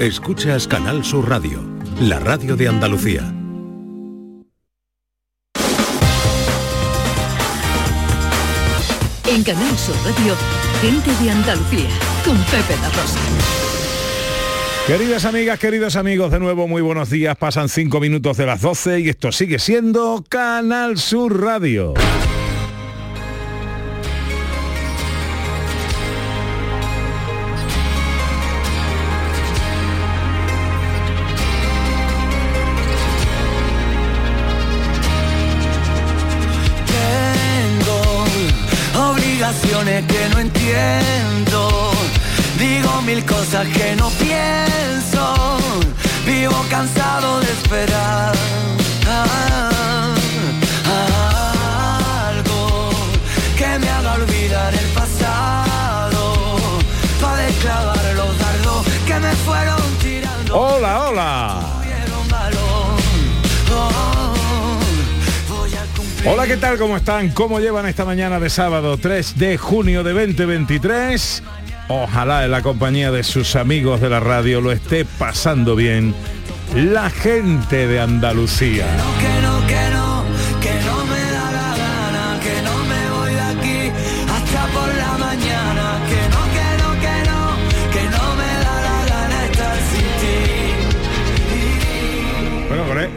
Escuchas Canal Sur Radio, la radio de Andalucía. En Canal Sur Radio, gente de Andalucía, con Pepe La Rosa. Queridas amigas, queridos amigos, de nuevo muy buenos días. Pasan cinco minutos de las 12 y esto sigue siendo Canal Sur Radio. Hola, ¿qué tal? ¿Cómo están? ¿Cómo llevan esta mañana de sábado 3 de junio de 2023? Ojalá en la compañía de sus amigos de la radio lo esté pasando bien la gente de Andalucía.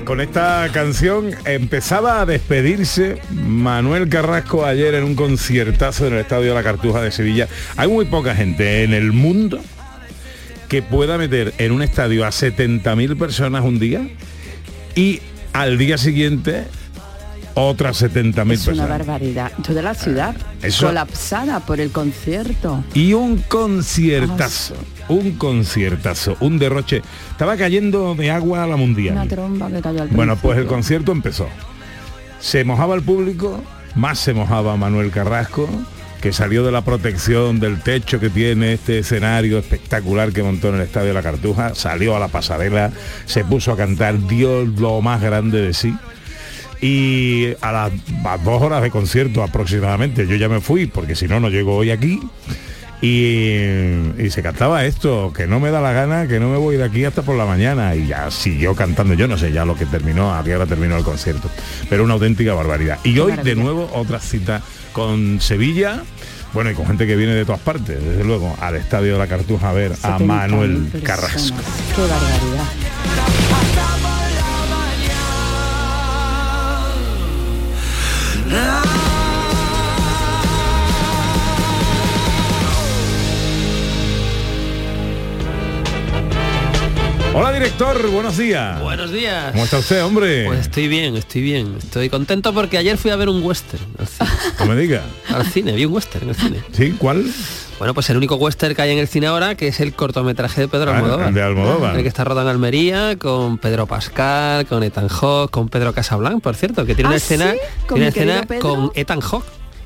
Con, esta canción empezaba a despedirse Manuel Carrasco ayer en un conciertazo en el Estadio La Cartuja de Sevilla. Hay muy poca gente en el mundo que pueda meter en un estadio a 70.000 personas un día y al día siguiente otras 70.000 Es una personas. barbaridad. Toda la ciudad Eso- colapsada por el concierto. Y un conciertazo, un conciertazo, un derroche. Estaba cayendo de agua a la mundial. Una tromba que cayó al Bueno, pues el concierto empezó. Se mojaba el público, más se mojaba Manuel Carrasco, que salió de la protección del techo que tiene este escenario espectacular que montó en el Estadio de la Cartuja, salió a la pasarela, se puso a cantar, dio lo más grande de sí. Y a las, a dos horas de concierto aproximadamente, yo ya me fui, porque si no, no llego hoy aquí. Y, y se cantaba esto, que no me da la gana, que no me voy de aquí hasta por la mañana. Y ya siguió cantando, yo no sé ya lo que terminó, a qué hora terminó el concierto. Pero una auténtica barbaridad. Y hoy de nuevo otra cita con Sevilla. Bueno, y con gente que viene de todas partes, desde luego, al Estadio de la Cartuja a ver a 70.000 Manuel. Carrasco. Qué barbaridad. Hola director, buenos días. Buenos días. ¿Cómo está usted, hombre? Pues estoy bien, estoy bien. Estoy contento porque ayer fui a ver un western al cine. No me diga. Al cine, vi un western en el cine. ¿Sí? ¿Cuál? Bueno, pues el único western que hay en el cine ahora, que es el cortometraje de Pedro Ah, Almodóvar. de Almodóvar. El que está rodado en Almería, con Pedro Pascal, con Ethan Hawke, con Pedro Casablanc, por cierto, que tiene ¿Ah, una escena, sí? ¿Con tiene una escena Pedro? con Ethan Hawke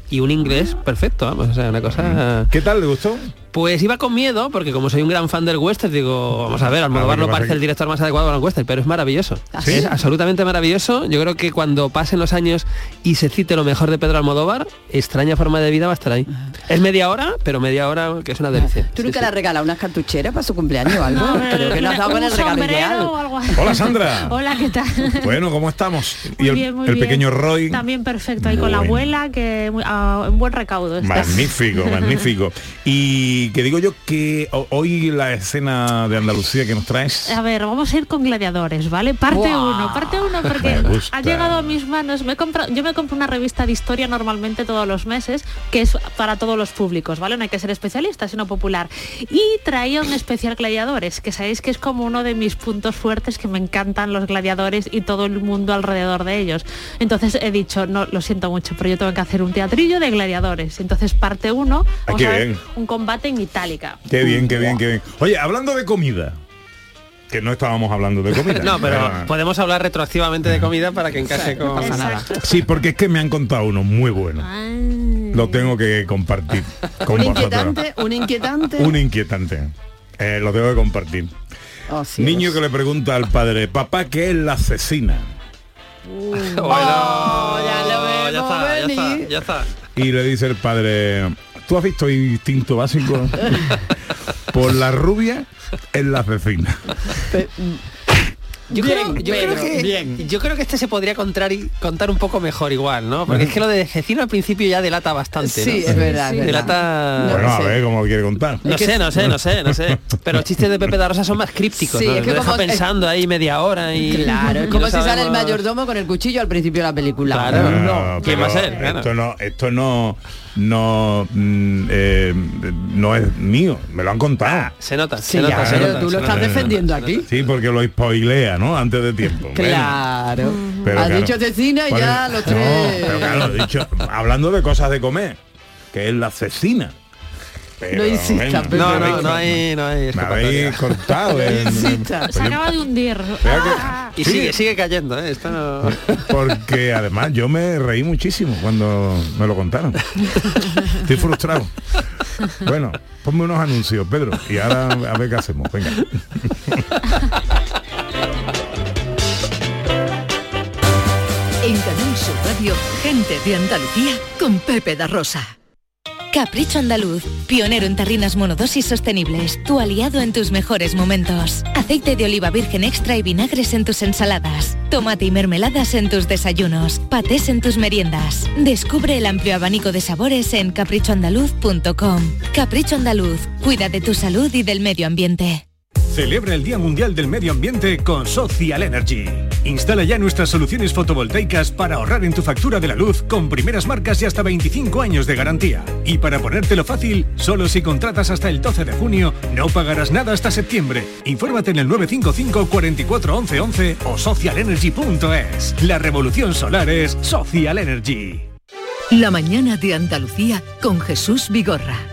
y un inglés perfecto, vamos, o sea, una cosa... ¿Qué tal? ¿Le gustó? Pues iba con miedo, porque como soy un gran fan del western, digo, vamos a ver, Almodóvar Ah, no parece el director más adecuado para un western, pero es maravilloso. ¿Sí? Es absolutamente maravilloso. Yo creo que cuando pasen los años y se cite lo mejor de Pedro Almodóvar, extraña forma de vida va a estar ahí. Es media hora, pero media hora que es una delicia. ¿Tú nunca sí. le has regalado unas cartucheras para su cumpleaños o algo? Creo que no has dado con el regalo ideal. o algo así. Hola, Sandra. Hola, ¿qué tal? Bueno, ¿cómo estamos? Muy y el, bien, muy el bien. pequeño Roy. También perfecto, ahí con la abuela, que muy- a un buen recaudo. Magnífico, magnífico. Y que digo yo que ho- hoy la escena de Andalucía que nos traes. A ver, vamos a ir con gladiadores, ¿vale? Parte Buah. uno, parte uno, porque Me gusta. ha llegado a mis manos. Me he comprado- yo me compro una revista de historia normalmente todos los meses, que es para todos los públicos, ¿vale? No hay que ser especialista, sino popular. Y traía un especial gladiadores, que sabéis que es como uno de mis puntos fuertes, que me encantan los gladiadores y todo el mundo alrededor de ellos. Entonces he dicho, no, lo siento mucho, pero yo tengo que hacer un teatrillo de gladiadores. Entonces parte uno, Ah, vamos qué a ver bien. un combate en itálica. Qué bien, qué bien, qué bien. Oye, hablando de comida. Que no estábamos hablando de comida. No, pero podemos hablar retroactivamente de comida para que encaje con... Exacto. Sí, porque es que me han contado uno muy bueno. Ay. Lo tengo que compartir con Un vosotros. inquietante, un inquietante. Un inquietante. Eh, lo tengo que compartir. Oh. Niño que le pregunta al padre, papá, ¿qué es la cecina? Bueno, Oh, ya lo ya vemos está, ya venir. está, ya está. Y le dice el padre, ¿tú has visto Instinto Básico? por la rubia es la cecina. Yo, Bien, creo, yo, Pedro, creo que, bien. yo creo que este se podría contar, y, contar un poco mejor igual, ¿no? Porque es que lo de Cecino al principio ya delata bastante. Sí, ¿no? es verdad. verdad. Delata... No bueno, a sé. ver cómo lo quiere contar. No sé, no sé, no sé, no sé. Pero los chistes de Pepe da Rosa son más crípticos, Sí, ¿no? es que como- es- pensando ahí media hora y... Claro, es como no si sale el mayordomo con el cuchillo al principio de la película. Claro. No, ¿quién va a ser? Esto no, esto no, no, mm, eh, no es mío, me lo han contado. Se nota, Sí, se nota, se pero nota, tú lo nota. estás defendiendo aquí. Sí, porque lo spoilea, ¿no? Antes de tiempo. Claro. pero Has claro. dicho cecina y ya los No, tres. pero claro, he dicho, hablando de cosas de comer, que es la cecina. Pero, No insista, Pepe. No, no, no hay, no hay Me habéis cortado. insista. Pues Se yo- acaba de hundir. Que- Ah. Y Sí. sigue, sigue cayendo, ¿eh? Esto no... Porque además yo me reí muchísimo cuando me lo contaron. Estoy frustrado. Bueno, ponme unos anuncios, Pedro, y ahora a ver qué hacemos. Venga. En Canal Sur Radio, gente de Andalucía con Pepe da Rosa. Capricho Andaluz, pionero en tarrinas monodosis sostenibles, tu aliado en tus mejores momentos. Aceite de oliva virgen extra y vinagres en tus ensaladas. Tomate y mermeladas en tus desayunos. Patés en tus meriendas. Descubre el amplio abanico de sabores en caprichoandaluz.com. Capricho Andaluz, cuida de tu salud y del medio ambiente. Celebra el Día Mundial del Medio Ambiente con Social Energy. Instala ya nuestras soluciones fotovoltaicas para ahorrar en tu factura de la luz con primeras marcas y hasta 25 años de garantía. Y para ponértelo fácil, solo si contratas hasta el 12 de junio, no pagarás nada hasta septiembre. Infórmate en el 955 44 11 11 o socialenergy.es. La revolución solar es Social Energy. La mañana de Andalucía con Jesús Vigorra.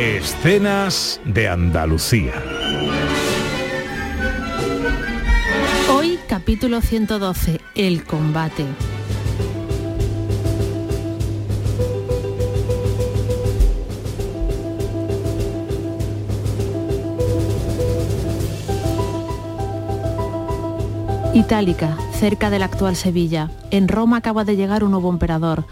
Escenas de Andalucía. Hoy capítulo 112, el combate. Itálica, cerca de la actual Sevilla. En Roma acaba de llegar un nuevo emperador.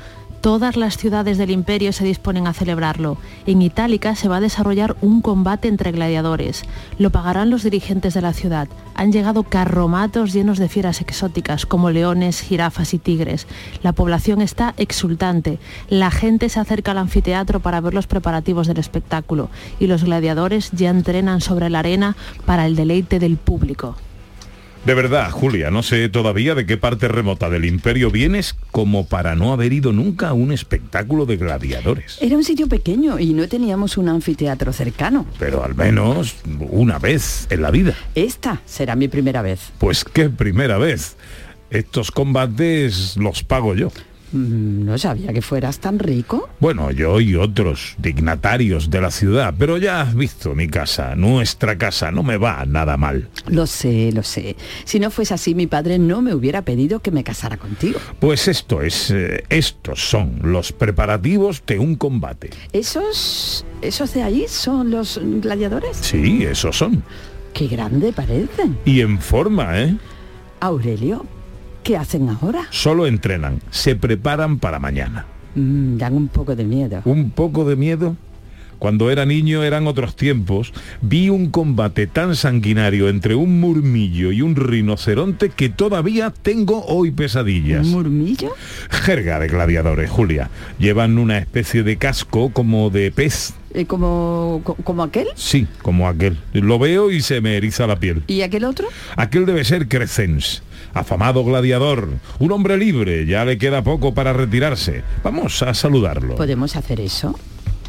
Todas las ciudades del imperio se disponen a celebrarlo. En Itálica se va a desarrollar un combate entre gladiadores. Lo pagarán los dirigentes de la ciudad. Han llegado carromatos llenos de fieras exóticas como leones, jirafas y tigres. La población está exultante. La gente se acerca al anfiteatro para ver los preparativos del espectáculo y los gladiadores ya entrenan sobre la arena para el deleite del público. De verdad, Julia, no sé todavía de qué parte remota del imperio vienes como para no haber ido nunca a un espectáculo de gladiadores. Era un sitio pequeño y no teníamos un anfiteatro cercano. Pero al menos una vez en la vida. Esta será mi primera vez. Pues qué primera vez. Estos combates los pago yo. Mm, No sabía que fueras tan rico. Bueno, yo y otros dignatarios de la ciudad, pero ya has visto mi casa, nuestra casa, no me va nada mal. Lo sé, lo sé. Si no fuese así, mi padre no me hubiera pedido que me casara contigo. Pues esto es, eh, estos son los preparativos de un combate. ¿Esos, esos de ahí son los gladiadores? Sí, esos son. Qué grande parecen. Y en forma, ¿eh? Aurelio, ¿qué hacen ahora? Solo entrenan, se preparan para mañana. Mm, dan un poco de miedo. ¿Un poco de miedo? Cuando era niño eran otros tiempos. Vi un combate tan sanguinario entre un murmillo y un rinoceronte que todavía tengo hoy pesadillas. ¿Un murmillo? Jerga de gladiadores, Julia. Llevan una especie de casco como de pez. Eh, como, co- como aquel. Sí, como aquel. Lo veo y se me eriza la piel. ¿Y aquel otro? Aquel debe ser Crescens, afamado gladiador, un hombre libre, ya le queda poco para retirarse. Vamos a saludarlo. ¿Podemos hacer eso?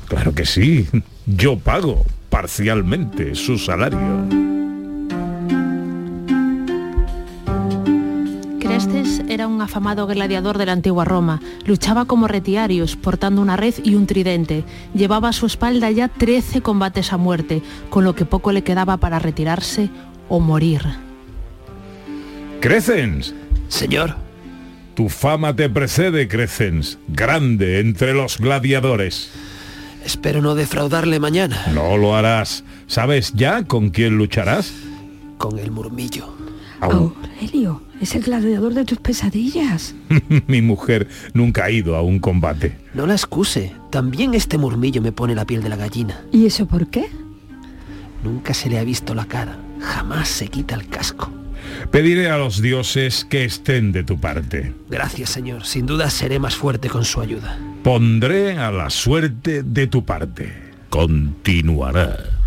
Claro que sí, yo pago parcialmente su salario. Crestes era un afamado gladiador de la antigua Roma. Luchaba como retiarios, portando una red y un tridente. Llevaba a su espalda ya 13 combates a muerte, con lo que poco le quedaba para retirarse o morir. Crescens, Señor, tu fama te precede, Crescens, grande entre los gladiadores. espero no defraudarle mañana No lo harás. ¿Sabes ya con quién lucharás? con el murmillo. Aún. Aurelio, es el gladiador de tus pesadillas. Mi mujer nunca ha ido a un combate. No la excuse, también este murmillo me pone la piel de la gallina. ¿Y eso por qué? Nunca se le ha visto la cara, jamás se quita el casco. Pediré a los dioses que estén de tu parte. Gracias, señor, sin duda seré más fuerte con su ayuda. Pondré a la suerte de tu parte. Continuará.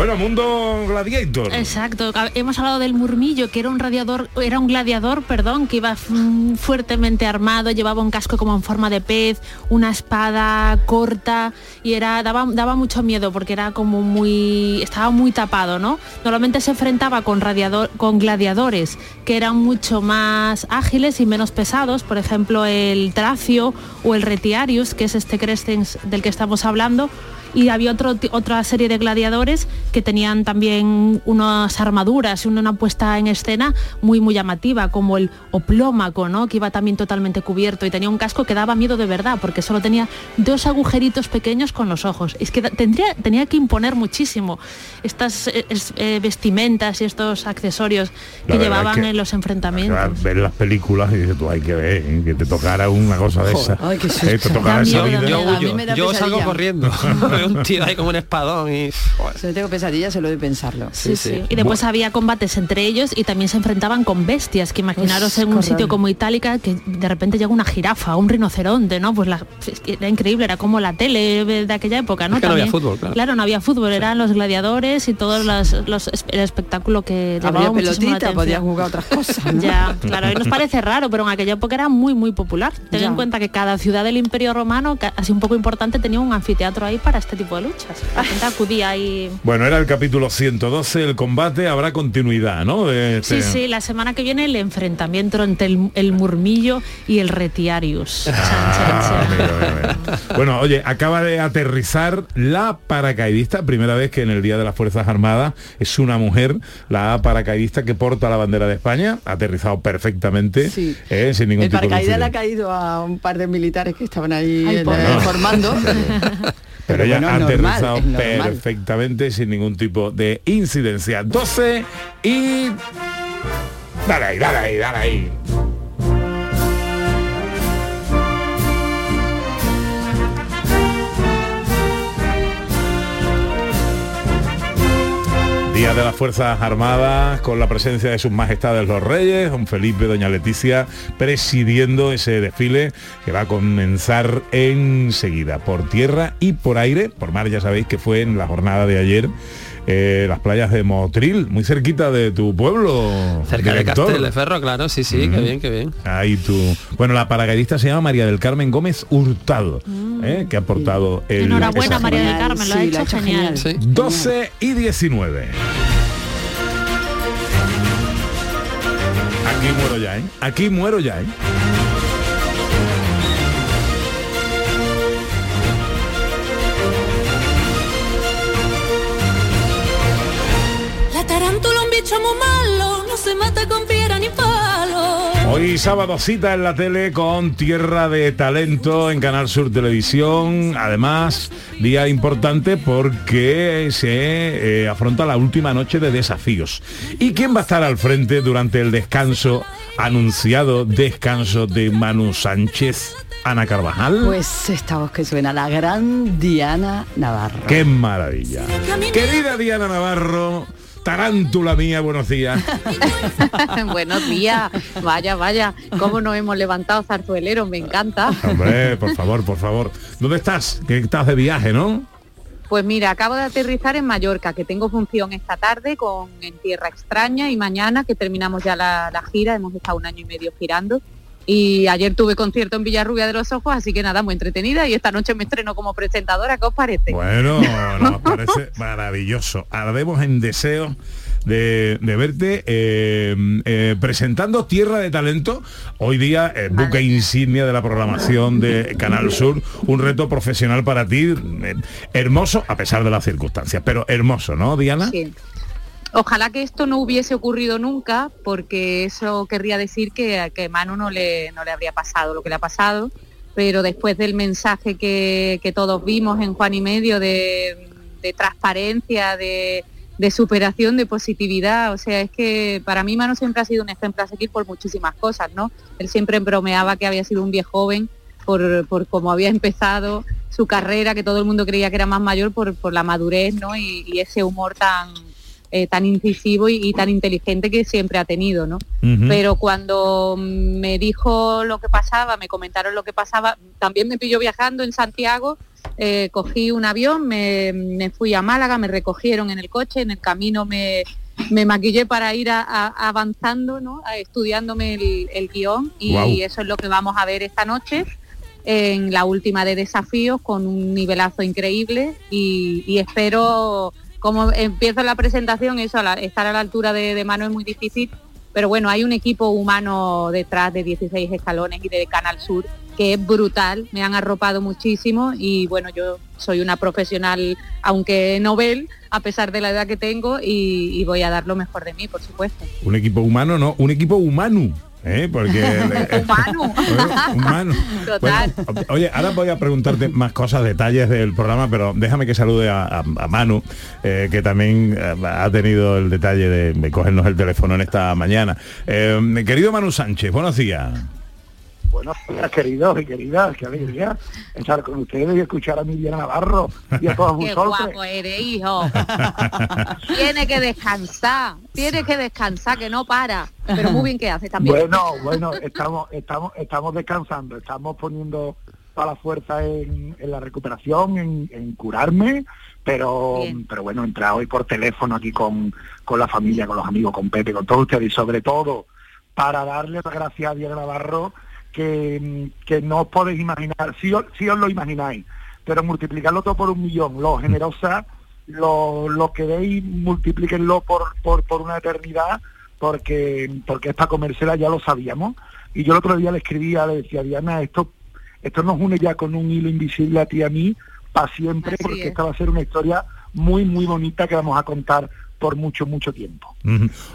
Bueno, mundo gladiator. Exacto. Hemos hablado del murmillo, que era un radiador, era un gladiador, perdón, que iba mm, fuertemente armado, llevaba un casco como en forma de pez, una espada corta y era daba, daba mucho miedo porque era como muy estaba muy tapado, ¿no? Normalmente se enfrentaba con radiador, con gladiadores que eran mucho más ágiles y menos pesados, por ejemplo, el Tracio o el Retiarius, que es este Crescens del que estamos hablando y había otro, otra serie de gladiadores que tenían también unas armaduras y una, una puesta en escena muy muy llamativa como el oplómaco ¿no? que iba también totalmente cubierto y tenía un casco que daba miedo de verdad porque solo tenía dos agujeritos pequeños con los ojos es que tendría, tenía que imponer muchísimo estas eh, es- eh, vestimentas y estos accesorios que llevaban es que- en los enfrentamientos ver las películas y dices tú hay que ver ¿eh? que te tocara una cosa de esa Ay, qué Eh, susto. te tocara Da esa miedo, vida da miedo. A mí Yo, salgo corriendo. Veo un tío ahí como un espadón y... Si no tengo pesadillas, solo de pensarlo. Sí, Sí, sí. Y después había combates entre ellos y también se enfrentaban con bestias, que imaginaros Pues, en un sitio como Itálica que de repente llega una jirafa, un rinoceronte, ¿no? Pues la- era increíble, era como la tele de aquella época, ¿no? Es que no había fútbol, claro. no había fútbol, eran los gladiadores y todos los, los- el espectáculo que la pelotita, podías jugar otras cosas. ¿no? Ya, claro, hoy nos parece raro, pero en aquella época era muy, muy popular. Ten Ya. en cuenta que cada ciudad del Imperio Romano, así un poco importante, tenía un anfiteatro ahí para este tipo de luchas. La gente acudía ahí bueno era el capítulo 112 el combate habrá continuidad ¿no? De Sí, este- sí, la semana que viene el enfrentamiento entre el, el murmillo y el retiarius. Chan, chan, Ah, chan. mira, mira, mira. Bueno, oye, acaba de aterrizar la paracaidista, primera vez que en el Día de las Fuerzas Armadas es una mujer, la paracaidista que porta la bandera de España, ha aterrizado perfectamente, Sí. eh, sin ningún El tipo de paracaídas le ha caído a un par de militares que estaban ahí Ay, eh, formando. Pero ella bueno, ha aterrizado normal. perfectamente sin ningún tipo de incidencia. 12 y... Dale ahí, dale ahí, dale ahí. Día de las Fuerzas Armadas con la presencia de sus majestades los reyes, don Felipe, doña Leticia, presidiendo ese desfile que va a comenzar enseguida por tierra y por aire, por mar ya sabéis que fue en la jornada de ayer. Eh, las playas de Motril, muy cerquita de tu pueblo. Cerca de director. Castelleferro, claro, sí, sí, qué Ujú. bien, qué bien. Ahí tú. Bueno, la paracaidista se llama María del Carmen Gómez Hurtado, ¿eh? que ha aportado el. Enhorabuena, María del Genial, Carmen, lo ha sí, hecho genial. Sí. 12 y 19. Aquí muero ya, ¿eh? Aquí muero ya, ¿eh? La tarántula un bicho muy malo, no se mata con piedra ni palo. Hoy sábado cita en la tele con Tierra de Talento en Canal Sur Televisión. Además, día importante porque se eh, afronta la última noche de desafíos. ¿Y quién va a estar al frente durante el descanso, anunciado descanso de Manu Sánchez? Ana Carvajal. Pues esta voz que suena, la gran Diana Navarro. ¡Qué maravilla! Querida Diana Navarro, tarántula mía, buenos días. Buenos días. Vaya, vaya. ¿Cómo nos hemos levantado zarzueleros? Me encanta. Hombre, por favor, por favor. ¿Dónde estás? Que estás de viaje, ¿no? Pues mira, acabo de aterrizar en Mallorca, que tengo función esta tarde con En Tierra Extraña y mañana que terminamos ya la, la gira, hemos estado un año y medio girando. Y ayer tuve concierto en Villarrubia de los Ojos, así que nada, muy entretenida y esta noche me estreno como presentadora, ¿qué os parece? Bueno, nos parece maravilloso. Ardemos en deseo de, de verte eh, eh, presentando Tierra de Talento, hoy día eh, buque insignia de la programación de Canal Sur, un reto profesional para ti, eh, hermoso a pesar de las circunstancias, pero hermoso, ¿no, Diana? Sí. Ojalá que esto no hubiese ocurrido nunca, porque eso querría decir que, que Manu no le, no le habría pasado lo que le ha pasado, pero después del mensaje que, que todos vimos en Juan y Medio de, de transparencia, de, de superación, de positividad, o sea, es que para mí Manu siempre ha sido un ejemplo a seguir por muchísimas cosas, ¿no? Él siempre bromeaba que había sido un viejo joven por, por cómo había empezado su carrera, que todo el mundo creía que era más mayor por, por la madurez, ¿no? Y ese humor tan, eh, tan incisivo y, y tan inteligente que siempre ha tenido, ¿no? Pero cuando me dijo lo que pasaba, me comentaron lo que pasaba, también me pilló viajando en Santiago, eh, cogí un avión, me, me fui a Málaga, me recogieron en el coche, en el camino me, me maquillé para ir a- a- avanzando, ¿no? A- estudiándome el, el guion y eso es lo que vamos a ver esta noche en la última de desafíos con un nivelazo increíble y, y espero, como empiezo la presentación, eso, estar a la altura de, de mano es muy difícil, pero bueno, hay un equipo humano detrás de 16 escalones y de Canal Sur que es brutal, me han arropado muchísimo y bueno, yo soy una profesional, aunque novel, a pesar de la edad que tengo y, y voy a dar lo mejor de mí, por supuesto. Un equipo humano, no, un equipo humano. ¿Eh? Porque eh, Humano. humano. Total. Bueno, oye, ahora voy a preguntarte más cosas, detalles del programa, pero déjame que salude a, a- a Manu, eh, que también eh, ha tenido el detalle de, de cogernos el teléfono en esta mañana. Querido Manu Sánchez, buenos días. Buenos días, queridos y queridas, qué alegría estar con ustedes y escuchar a Miriam Navarro y a todos Qué vosotros. guapo eres, hijo. tiene que descansar, tiene que descansar, que no para. Pero muy bien que hace también. Bueno, bueno, estamos, estamos, estamos descansando, estamos poniendo toda la fuerza en, en la recuperación, en, en curarme, pero, pero bueno, entrar hoy por teléfono aquí con, con la familia, con los amigos, con Pepe, con todos ustedes y sobre todo para darle las gracias a Diego Navarro que, que no os podéis imaginar, si os, si os lo imagináis, pero multiplicarlo todo por un millón, lo generosa, lo, lo que veis, multiplíquenlo por, por, por una eternidad, porque, porque es para comérsela, ya lo sabíamos. Y yo el otro día le escribía, le decía, Diana, esto, esto nos une ya con un hilo invisible a ti y a mí, para siempre, Así porque es. esta va a ser una historia muy, muy bonita que vamos a contar por mucho, mucho tiempo.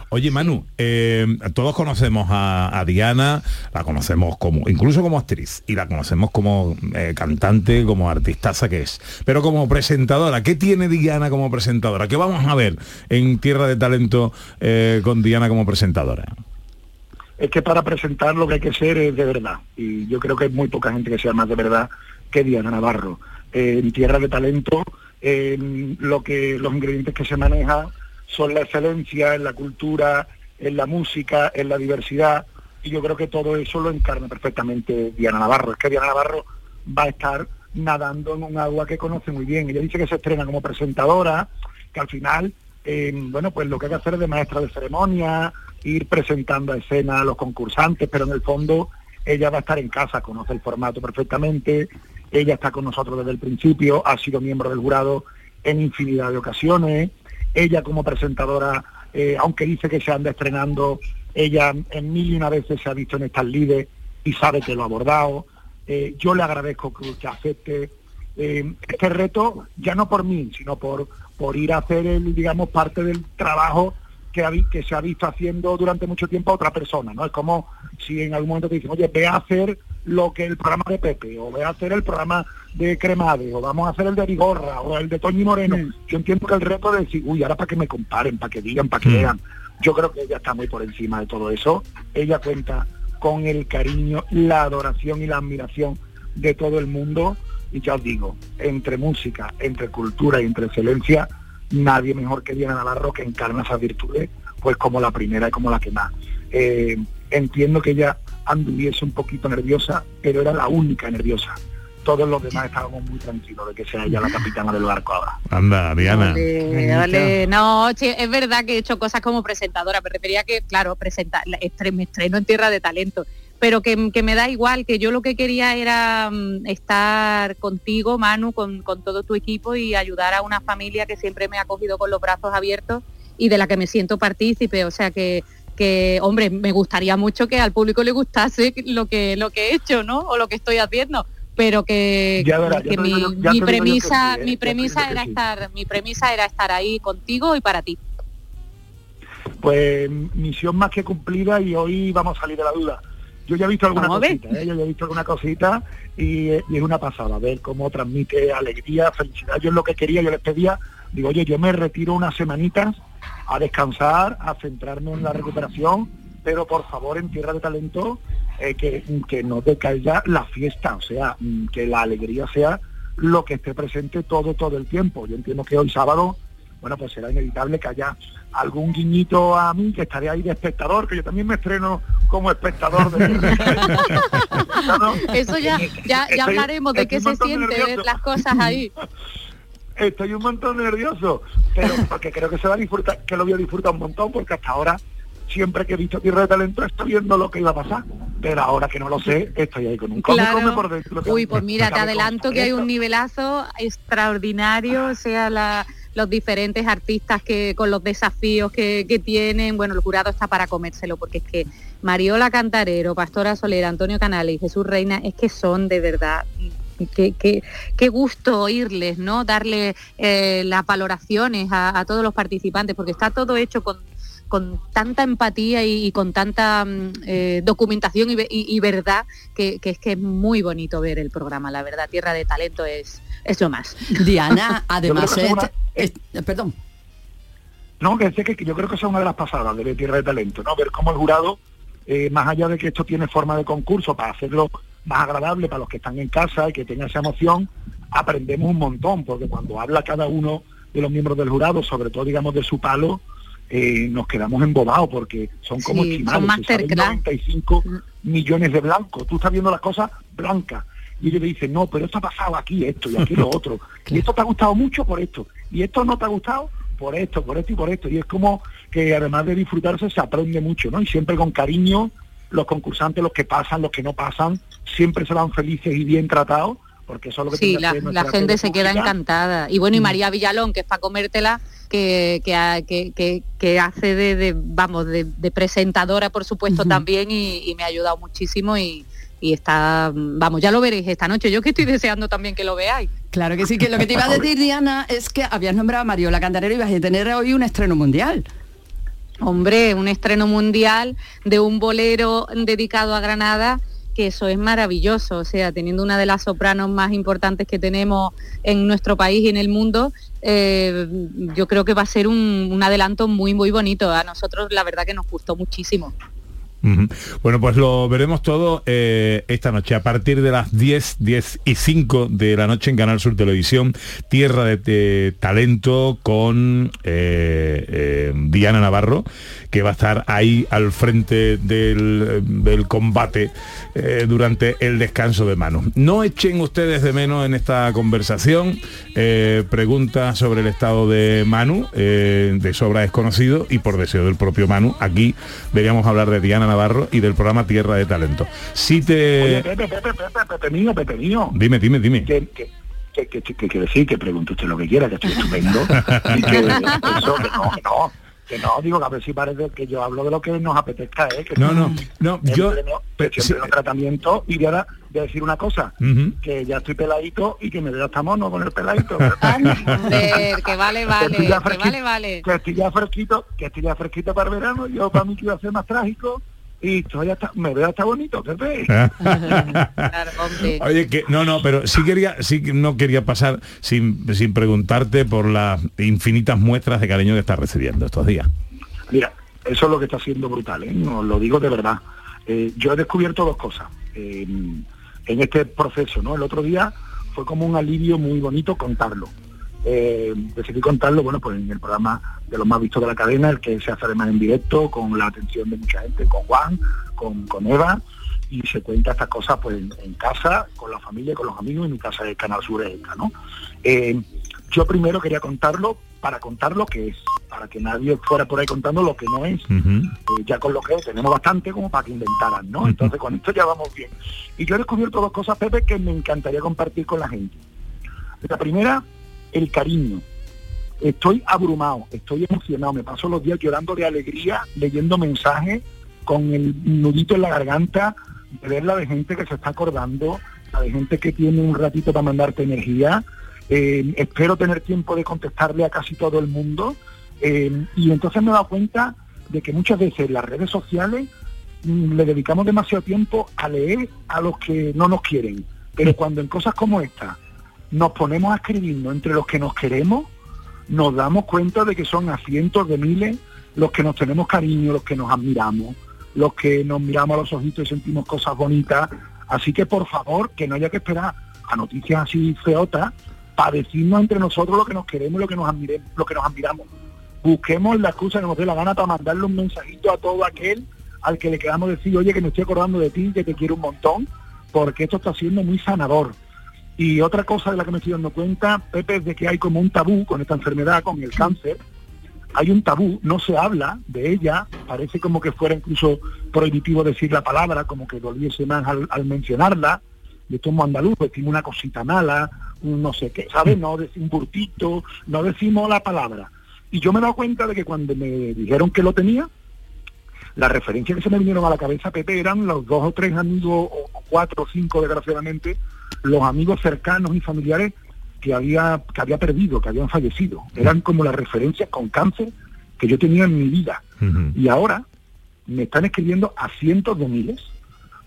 Oye Manu, eh, todos conocemos a, a Diana, la conocemos como, incluso como actriz, y la conocemos como eh, cantante, como artistaza que es. Pero como presentadora, ¿qué tiene Diana como presentadora? ¿Qué vamos a ver en Tierra de Talento eh, con Diana como presentadora? es que para presentar lo que hay que ser es de verdad. Y yo creo que hay muy poca gente que sea más de verdad que Diana Navarro. En Tierra de Talento, lo que los ingredientes que se manejan son la excelencia en la cultura, en la música, en la diversidad. Y yo creo que todo eso lo encarna perfectamente Diana Navarro. Es que Diana Navarro va a estar nadando en un agua que conoce muy bien. Ella dice que se estrena como presentadora, que al final, eh, bueno, pues lo que hay que hacer es de maestra de ceremonia, ir presentando a escena a los concursantes, pero en el fondo ella va a estar en casa, conoce el formato perfectamente, ella está con nosotros desde el principio, ha sido miembro del jurado en infinidad de ocasiones, ella como presentadora, eh, aunque dice que se anda estrenando, ella en mil y una veces se ha visto en estas líderes y sabe que lo ha abordado. Eh, yo le agradezco que usted acepte eh, este reto, ya no por mí, sino por, por ir a hacer el, digamos, parte del trabajo que, que se ha visto haciendo durante mucho tiempo a otra persona, ¿no? Es como si en algún momento te dicen, oye, ve a hacer lo que el programa de Pepe, o ve a hacer el programa de Cremade, o vamos a hacer el de Vigorra, o el de Toñi Moreno. Yo entiendo que el reto de decir, uy, ahora para que me comparen, para que digan, para que vean. Yo creo que ella está muy por encima de todo eso. Ella cuenta con el cariño, la adoración y la admiración de todo el mundo. Y ya os digo, entre música, entre cultura y entre excelencia, nadie mejor que Diana Navarro que encarna esas virtudes, pues como la primera y como la que más. Eh, entiendo que ella anduviese un poquito nerviosa, pero era la única nerviosa. Todos los demás estábamos muy tranquilos de que sea ella la capitana del barco ahora. Anda, Diana. Vale, vale. No, che, es verdad que he hecho cosas como presentadora, me refería que, claro, presentar, la- estre- me estreno en Tierra de Talento, pero que, que me da igual, que yo lo que quería era mm, estar contigo, Manu, con, con todo tu equipo y ayudar a una familia que siempre me ha cogido con los brazos abiertos y de la que me siento partícipe, o sea que que hombre me gustaría mucho que al público le gustase lo que lo que he hecho no o lo que estoy haciendo pero que, Ya ya que mi, digo que premisa sí, ¿eh? mi premisa era sí. estar mi premisa era estar ahí contigo y para ti Pues misión más que cumplida y hoy vamos a salir de la duda. Yo ya he visto alguna cosita, ¿eh? yo ya he visto alguna cosita y, eh, y es una pasada ver cómo transmite alegría, felicidad. Yo es lo que quería, yo les pedía, digo, oye, yo me retiro unas semanitas a descansar, a centrarme en la recuperación, pero por favor en Tierra de Talento eh, que, que no decaiga la fiesta, o sea, mm, que la alegría sea lo que esté presente todo, todo el tiempo. Yo entiendo que hoy sábado bueno, pues será inevitable que haya algún guiñito a mí, que estaré ahí de espectador, que yo también me estreno como espectador de No, no, eso ya ya, hablaremos de qué se siente nervioso. ver las cosas ahí Estoy un montón nervioso, pero porque creo que se va a disfrutar, que lo voy a disfrutar un montón, porque hasta ahora, siempre que he visto Tierra de Talento, estoy viendo lo que iba a pasar. Pero ahora que no lo sé, estoy ahí con un Claro. come por dentro. Uy, pues mira, te adelanto que hay un nivelazo extraordinario, o sea, la- los diferentes artistas que con los desafíos que, que tienen, bueno, el jurado está para comérselo, porque es que Mariola Cantarero, Pastora Solera, Antonio Canales y Jesús Reina, es que son de verdad qué, qué- qué gusto oírles, ¿no? Darle eh, las valoraciones a, todos los participantes, porque está todo hecho con, con tanta empatía y, con tanta mm, eh, documentación y verdad que, que es que es muy bonito ver el programa, la verdad, Tierra de Talento es, es lo más. Diana, además, que es- es- perdón. No, que, sé que, yo creo que esa es una de las pasadas de Tierra de Talento, ¿no? Ver cómo el jurado, eh, más allá de que esto tiene forma de concurso para hacerlo más agradable para los que están en casa y que tengan esa emoción, aprendemos un montón, porque cuando habla cada uno de los miembros del jurado, sobre todo digamos de su palo, eh, nos quedamos embobados porque son como Sí, esquimales, son se saben masterclass. 95 millones de blancos. Tú estás viendo las cosas blancas. Y ellos le dicen, no, pero esto ha pasado aquí, esto y aquí lo otro. Y esto te ha gustado mucho por esto. Y esto no te ha gustado por esto, por esto y por esto. Y es como que además de disfrutarse se aprende mucho, ¿no? Y siempre con cariño, los concursantes, los que pasan, los que no pasan, siempre se van felices y bien tratados, porque eso es lo que Sí, tiene que la, la gente se queda encantada. Y bueno, y María Villalón, que es para comértela, que, que, que, hace de, de, vamos, de, de presentadora, por supuesto, también, y, y me ha ayudado muchísimo y, y está, vamos, ya lo veréis esta noche. Yo que estoy deseando también que lo veáis. Claro que sí, que lo que te iba a decir, Diana, es que habías nombrado a Mariola Cantarero y vas a tener hoy un estreno mundial. Hombre, un estreno mundial de un bolero dedicado a Granada, que eso es maravilloso, o sea, teniendo una de las sopranos más importantes que tenemos en nuestro país y en el mundo, eh, yo creo que va a ser un, un adelanto muy, muy bonito. A nosotros la verdad que nos gustó muchísimo. Bueno, pues lo veremos todo eh, esta noche, a partir de las 10, 10 y 5 de la noche en Canal Sur Televisión, Tierra de, de Talento con eh, eh, Diana Navarro, que va a estar ahí al frente del, del combate eh, durante el descanso de mano. No echen ustedes de menos en esta conversación eh, preguntas sobre el estado de Manu, eh, de sobra desconocido, y por deseo del propio Manu, aquí veríamos hablar de Diana Navarro y del programa Tierra de Talento. Si te... Oye, Pepe, Pepe, Pepe, Pepe mío, Pepe mío. Dime, dime, dime. que, que, que, que, que, que decir, que pregunte usted lo que quiera, que estoy estupendo. y que eso, que no, no, Que no, digo que a ver si parece que yo hablo de lo que nos apetezca, ¿eh? Que No, no, no, yo- pleno- pero siempre sí. tratamiento y voy a, voy a decir una cosa, que ya estoy peladito y que me veo hasta mono con el peladito. Que vale, vale, que fresquito, vale, vale. que estoy ya fresquito, que estoy ya fresquito para el verano, yo para mí que iba a ser más trágico y estoy hasta, me veo hasta bonito, Pepe. Hombre. Oye, que no, no, pero sí quería, sí que no quería pasar sin, sin preguntarte por las infinitas muestras de cariño que estás recibiendo estos días. Mira, eso es lo que está siendo brutal, ¿eh? No, lo digo de verdad. Eh, yo he descubierto dos cosas eh, en este proceso, ¿no? El otro día fue como un alivio muy bonito contarlo. Eh, decidí contarlo, bueno, pues en el programa de los más vistos de la cadena, el que se hace además en directo, con la atención de mucha gente, con Juan, con, con Eva, y se cuenta estas cosas pues en, en casa, con la familia, con los amigos, en mi casa del Canal Sur es esta, ¿no? Eh, yo primero quería contarlo para contar lo que es, para que nadie fuera por ahí contando lo que no es. Eh, ya con lo que es, tenemos bastante como para que inventaran, ¿no? Entonces con esto ya vamos bien. Y yo he descubierto dos cosas, Pepe, que me encantaría compartir con la gente. La primera, el cariño. Estoy abrumado, estoy emocionado, me paso los días llorando de alegría, leyendo mensajes con el nudito en la garganta, de ver la de gente que se está acordando, la de gente que tiene un ratito para mandarte energía. Eh, espero tener tiempo de contestarle a casi todo el mundo. Eh, y entonces me he dado cuenta de que muchas veces las redes sociales mm, le dedicamos demasiado tiempo a leer a los que no nos quieren. Pero cuando en cosas como esta nos ponemos a escribirnos entre los que nos queremos, nos damos cuenta de que son a cientos de miles los que nos tenemos cariño, los que nos admiramos, los que nos miramos a los ojitos y sentimos cosas bonitas. Así que por favor, que no haya que esperar a noticias así feotas para decirnos entre nosotros lo que nos queremos y lo que nos admiremos, lo que nos admiramos. Busquemos la excusa que nos dé la gana para mandarle un mensajito a todo aquel al que le queramos decir, oye, que me estoy acordando de ti, que te quiero un montón, porque esto está siendo muy sanador. Y otra cosa de la que me estoy dando cuenta, Pepe, es de que hay como un tabú con esta enfermedad, con el cáncer. Hay un tabú, no se habla de ella, parece como que fuera incluso prohibitivo decir la palabra, como que doliese más al, al mencionarla. Y esto es andaluz, decimos una cosita mala, un no sé qué, ¿sabes? No decimos un burtito, no decimos la palabra. Y yo me he dado cuenta de que cuando me dijeron que lo tenía, las referencias que se me vinieron a la cabeza, Pepe, eran los dos o tres amigos, o cuatro o cinco, desgraciadamente, los amigos cercanos y familiares que había, que había perdido, que habían fallecido. Eran como las referencias con cáncer que yo tenía en mi vida. Y ahora me están escribiendo a cientos de miles.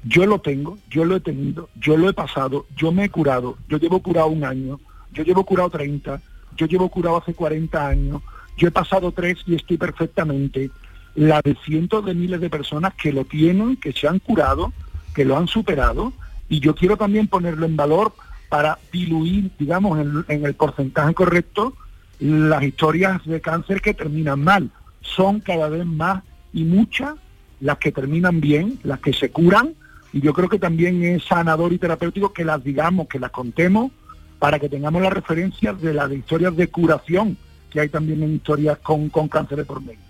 Yo lo tengo, yo lo he tenido, yo lo he pasado, yo me he curado, yo llevo curado un año, yo llevo curado 30, yo llevo curado hace 40 años, yo he pasado tres y estoy perfectamente. La de cientos de miles de personas que lo tienen, que se han curado, que lo han superado, y yo quiero también ponerlo en valor para diluir, digamos, en, el porcentaje correcto las historias de cáncer que terminan mal. Son cada vez más y muchas las que terminan bien, las que se curan, y yo creo que también es sanador y terapéutico que las digamos, que las contemos, para que tengamos las referencias de las historias de curación que hay también en historias con, con cáncer de por medio.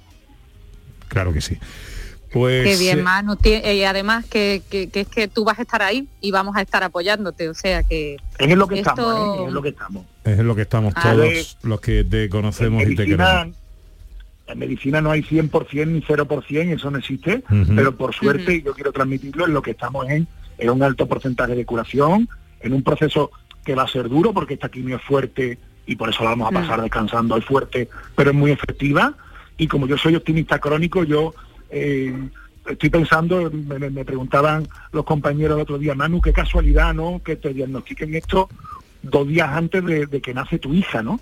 Claro que sí. Pues Qué bien, Manu. Y además que, que- que es que tú vas a estar ahí y vamos a estar apoyándote. O sea que... Es en lo que esto- estamos, ¿eh? es en lo que estamos. es en lo que estamos A todos ver. los que te conocemos y te queremos. en medicina no hay 100% ni 0%, eso no existe, pero por suerte, yo quiero transmitirlo, en lo que estamos en, en un alto porcentaje de curación, en un proceso que va a ser duro porque esta quimio es fuerte y por eso la vamos a pasar descansando, es fuerte, pero es muy efectiva. Y como yo soy optimista crónico, yo eh, estoy pensando, me, preguntaban los compañeros el otro día, Manu, qué casualidad, ¿no? Que te diagnostiquen esto dos días antes de, de que nace tu hija, ¿no?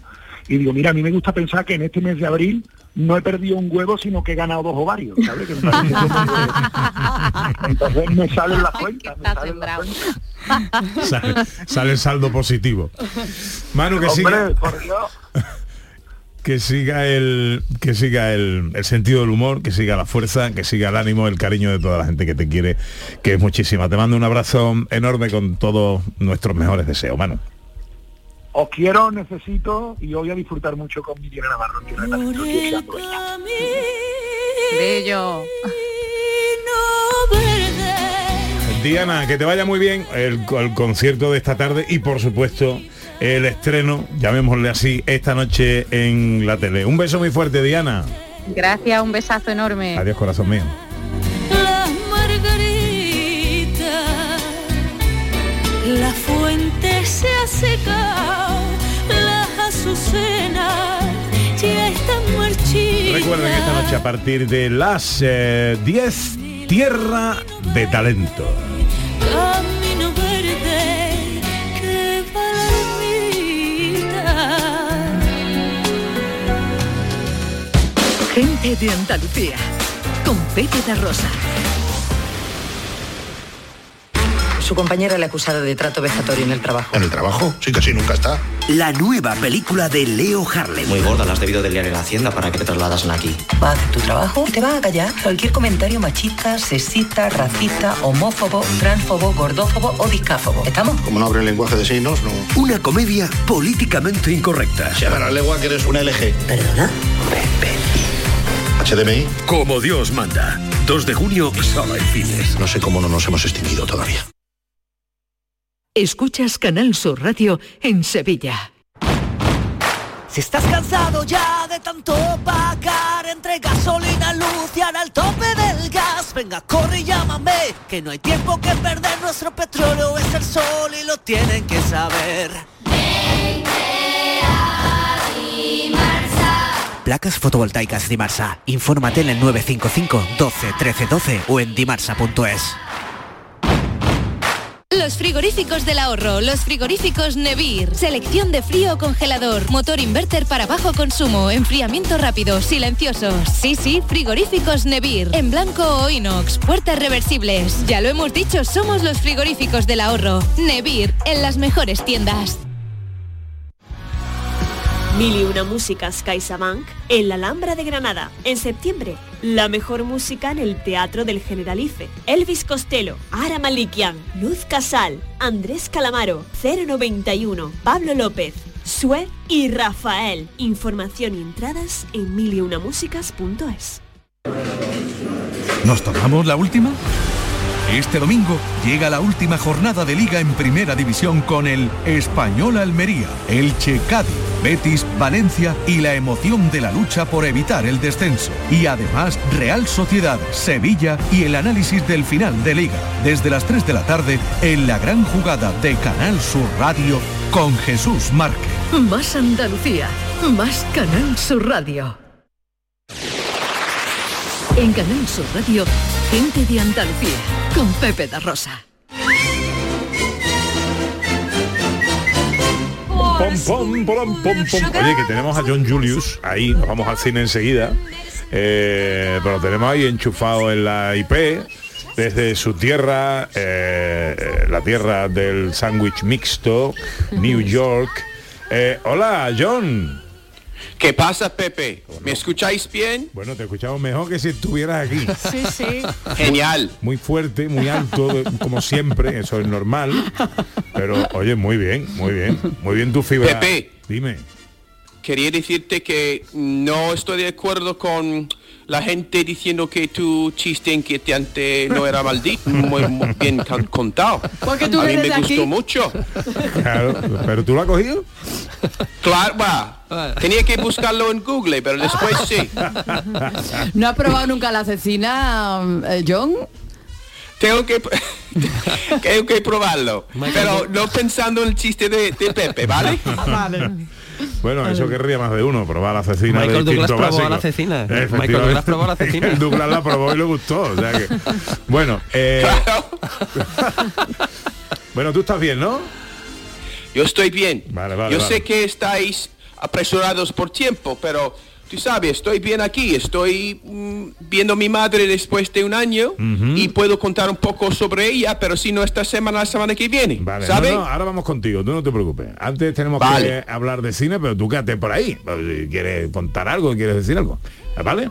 Y digo, mira, a mí me gusta pensar que en este mes de abril no he perdido un huevo, sino que he ganado dos ovarios, ¿sabes? Que me Entonces me salen las cuentas, me salen las cuentas. sale, sale el saldo positivo. Manu, que Hombre, por Dios. Que siga el que siga el, el sentido del humor, que siga la fuerza, que siga el ánimo, el cariño de toda la gente que te quiere, que es muchísima. Te mando un abrazo enorme con todos nuestros mejores deseos, Manu. Os quiero, necesito y voy a disfrutar mucho con Navarro. estoy deseando ella. Bello. Diana, que te vaya muy bien el, el concierto de esta tarde y por supuesto el estreno, llamémosle así, esta noche en la tele. Un beso muy fuerte, Diana. Gracias, un besazo enorme. Adiós, corazón mío. la fuente se ha secado, las azucenas ya están marchitas. Recuerden que esta noche a partir de las eh, 10, Tierra de Talento. Gente de Andalucía, con Pepe da Rosa. Su compañera le ha acusado de trato vejatorio en el trabajo. ¿En el trabajo? Sí, casi nunca está. La nueva película de Leo Harlem. Muy gorda, la has debido de liar en la hacienda para que te trasladasen aquí. Va a hacer tu trabajo y te vas a callar cualquier comentario machista, sexista, racista, homófobo, transfobo, gordófobo o discáfobo. ¿Estamos? Como no abre el lenguaje de signos, no. Una comedia políticamente incorrecta. Se llama la lengua que eres una LG. ¿Perdona? HDMI. Como Dios manda. 2 de junio, solo en cines. No sé cómo no nos hemos extinguido todavía. Escuchas Canal Sur Radio en Sevilla. Si estás cansado ya de tanto pagar entre gasolina, luz y ahora el tope del gas, venga, corre y llámame, que no hay tiempo que perder, nuestro petróleo es el sol y lo tienen que saber. Placas fotovoltaicas Dimarsa. Infórmate en el 955 12 13 12 o en dimarsa.es. Los frigoríficos del ahorro, los frigoríficos Nevir. Selección de frío o congelador, motor inverter para bajo consumo, enfriamiento rápido, silenciosos. Sí, sí, frigoríficos Nevir. En blanco o inox, puertas reversibles. Ya lo hemos dicho, somos los frigoríficos del ahorro. Nevir, en las mejores tiendas. Mil y una músicas CaixaBank en la Alhambra de Granada. En septiembre, la mejor música en el Teatro del Generalife. Elvis Costello, Ara Malikian, Luz Casal, Andrés Calamaro, 091, Pablo López, Sue y Rafael. Información y entradas en miliunamusicas.es. ¿Nos tomamos la última? Este domingo llega la última jornada de liga en primera división con el Español Almería, Elche Cádiz, Betis Valencia y la emoción de la lucha por evitar el descenso. Y además Real Sociedad, Sevilla y el análisis del final de liga desde las 3 de la tarde en la gran jugada de Canal Sur Radio con Jesús Márquez. Más Andalucía, más Canal Sur Radio. En Canal Sur Radio, gente de Andalucía, con Pepe da Rosa. Pom, pom, pom, pom, pom. Oye, que tenemos a John Julius ahí, nos vamos al cine enseguida. Eh, pero lo tenemos ahí enchufado en la IP desde su tierra, eh, la tierra del sándwich mixto, New York. Eh, hola, John. ¿Qué pasa, Pepe? ¿Me escucháis bien? Bueno, te escuchamos mejor que si estuvieras aquí. Sí, sí. Genial. Muy fuerte, muy alto, de- como siempre, eso es normal. Pero, oye, muy bien, muy bien. Muy bien tu fibra. Pepe. Dime. Quería decirte que no estoy de acuerdo con la gente diciendo que tu chiste inquietante no era maldito, muy, muy bien contado. Porque tú A mí eres me gustó aquí. mucho. Claro, pero tú lo has cogido. Claro, va. Tenía que buscarlo en Google, pero después sí. ¿No has probado nunca la cecina, eh, John? Tengo que, tengo que probarlo. Pero no pensando en el chiste de, de Pepe, ¿vale? Bueno, eso querría más de uno, probar la cecina Michael de Douglas probó básico. la cecina. Michael Douglas probó la cecina. El Douglas la probó y le gustó. o sea que- bueno, eh, bueno, tú estás bien, ¿no? Yo estoy bien. Vale, vale, Yo vale. sé que estáis apresurados por tiempo, pero tú sabes, estoy bien aquí. Estoy mm, viendo a mi madre después de un año y puedo contar un poco sobre ella, pero si no esta semana, la semana que viene. Vale, ¿Sabes? no, no, ahora vamos contigo, tú no te preocupes. Antes tenemos Vale. que hablar de cine, pero tú quédate por ahí. Quieres contar algo, quieres decir algo. ¿Vale?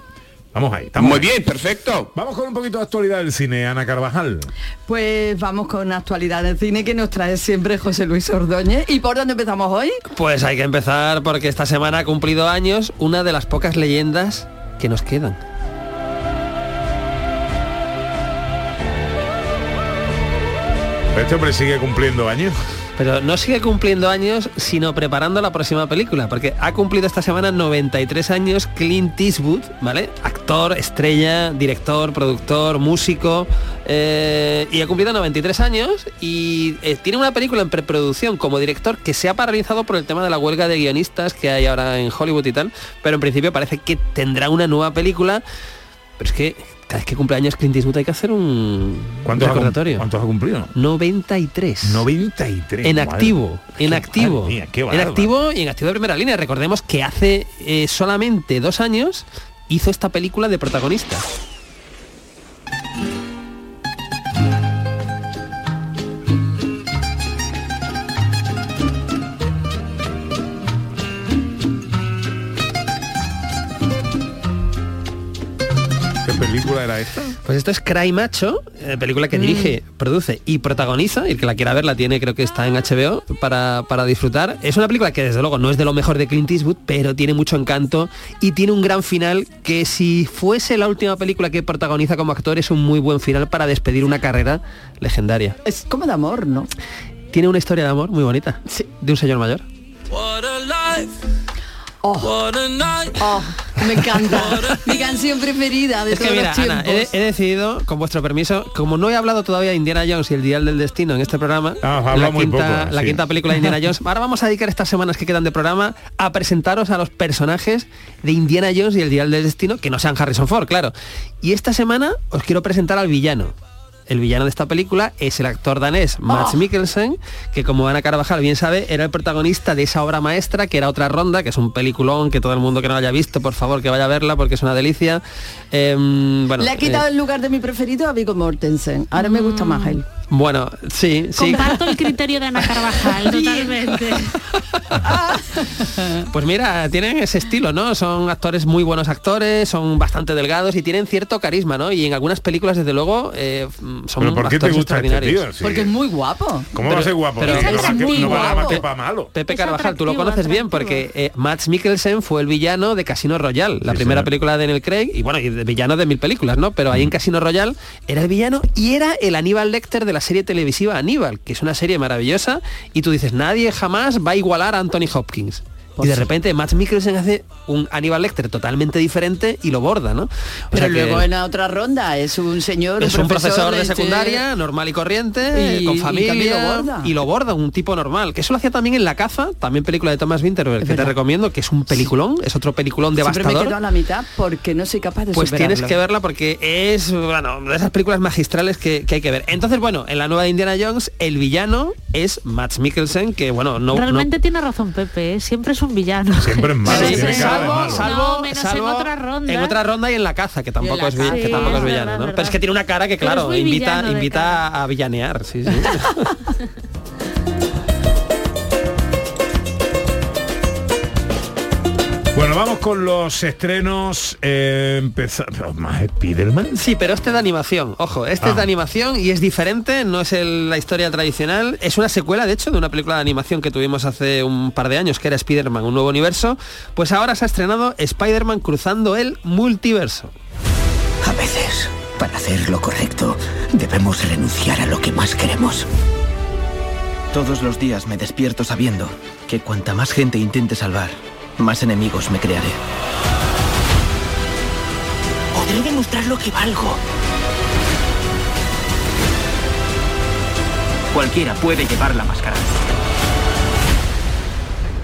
Vamos ahí. estamos Muy ahí. bien, perfecto. Vamos con un poquito de actualidad del cine, Ana Carvajal. Pues vamos con actualidad del cine que nos trae siempre José Luis Ordóñez. ¿Y por dónde empezamos hoy? Pues hay que empezar porque esta semana ha cumplido años una de las pocas leyendas que nos quedan. Este hombre sigue cumpliendo años. Pero no sigue cumpliendo años, sino preparando la próxima película, porque ha cumplido esta semana 93 años Clint Eastwood, ¿vale? Actor, estrella, director, productor, músico, eh, y ha cumplido 93 años y eh, tiene una película en preproducción como director que se ha paralizado por el tema de la huelga de guionistas que hay ahora en Hollywood y tal, pero en principio parece que tendrá una nueva película, pero es que cada vez que cumple años Clint Eastwood hay que hacer un ¿Cuántos ha recordatorio. ¿Cuántos ha cumplido? 93. 93. En madre. activo, en activo. mía, en activo y en activo de primera línea. Recordemos que hace eh, solamente dos años hizo esta película de protagonista. Película era esta? Pues esto es Cry Macho, eh, película que dirige, produce y protagoniza. Y el que la quiera ver la tiene, creo que está en HBO para, para disfrutar. Es una película que desde luego no es de lo mejor de Clint Eastwood, pero tiene mucho encanto y tiene un gran final que si fuese la última película que protagoniza como actor es un muy buen final para despedir una carrera legendaria. Es como de amor, ¿no? Tiene una historia de amor muy bonita. De un señor mayor. Oh, oh, me encanta. Mi canción preferida de Es que todos mira, los Ana, tiempos. he, he decidido, con vuestro permiso, como no he hablado todavía de Indiana Jones y el Dial del Destino en este programa, Ah, la, quinta, poco, la sí. quinta película de Indiana Jones, ahora vamos a dedicar estas semanas que quedan de programa a presentaros a los personajes de Indiana Jones y el Dial del Destino, que no sean Harrison Ford, claro. Y esta semana os quiero presentar al villano. El villano de esta película es el actor danés Mads Oh. Mikkelsen, que como Ana Carvajal bien sabe, era el protagonista de esa obra maestra, que era otra ronda, que es un peliculón, que todo el mundo que no lo haya visto, por favor, que vaya a verla, porque es una delicia. Em, bueno, Le ha quitado eh, el lugar de mi preferido a Viggo Mortensen. Ahora me gusta más él. Bueno, sí, sí. Comparto el criterio de Ana Carvajal, totalmente. Pues mira, tienen ese estilo, ¿no? Son actores muy buenos actores, son bastante delgados y tienen cierto carisma, ¿no? Y en algunas películas, desde luego, eh, son ¿Pero por qué te actores gusta este extraordinarios. tío? Sí. Porque es muy guapo. ¿Cómo va a ser guapo? pero- Sí, no, Es va, no para malo. Pepe Carvajal, tú lo atractivo, conoces bien porque eh, Mads Mikkelsen fue el villano de Casino Royale, la Sí, primera película de Daniel Craig, y bueno, y de villano de mil películas, ¿no? Pero ahí en Casino Royale era el villano y era el Aníbal Lecter de la serie televisiva Aníbal, que es una serie maravillosa, y tú dices, nadie jamás va a igualar a Anthony Hopkins. Y de repente Mads Mikkelsen hace un Aníbal Lecter totalmente diferente y lo borda, ¿no? O Pero luego en la otra ronda es un señor, es un profesor de este- secundaria, normal y corriente, Y- con y familia, también lo borda. y lo borda, un tipo normal. Que eso lo hacía también en La Caza, también película de Thomas Winterberg, que te recomiendo, que es un peliculón, es otro peliculón Siempre me devastador. quedo a la mitad porque no soy capaz de Pues tienes que verla porque es, bueno, de esas películas magistrales que, que hay que ver. Entonces, bueno, en la nueva de Indiana Jones, el villano es Mads Mikkelsen, que bueno, no... no- Realmente tiene razón Pepe, ¿eh? siempre es un villano. Siempre es malo. Sí, sí, salvo, malo. salvo, No, menos en otra ronda. en otra ronda y en la caza, que tampoco es, vi- caza. que Sí, tampoco es es villano, verdad, ¿no? verdad. Pero es que tiene una cara que, claro, invita, invita a villanear, sí, sí. Bueno, vamos con los estrenos. Eh, empeza- pero más Spiderman. Sí, pero este es de animación, ojo, este Ah. es de animación y es diferente, no es el- la historia tradicional, es una secuela de hecho de una película de animación que tuvimos hace un par de años que era Spider-Man, un nuevo universo, pues ahora se ha estrenado Spider-Man cruzando el multiverso. A veces, para hacer lo correcto, debemos renunciar a lo que más queremos. Todos los días me despierto sabiendo que cuanta más gente intente salvar, más enemigos me crearé. Podré demostrar lo que valgo. Cualquiera puede llevar la máscara.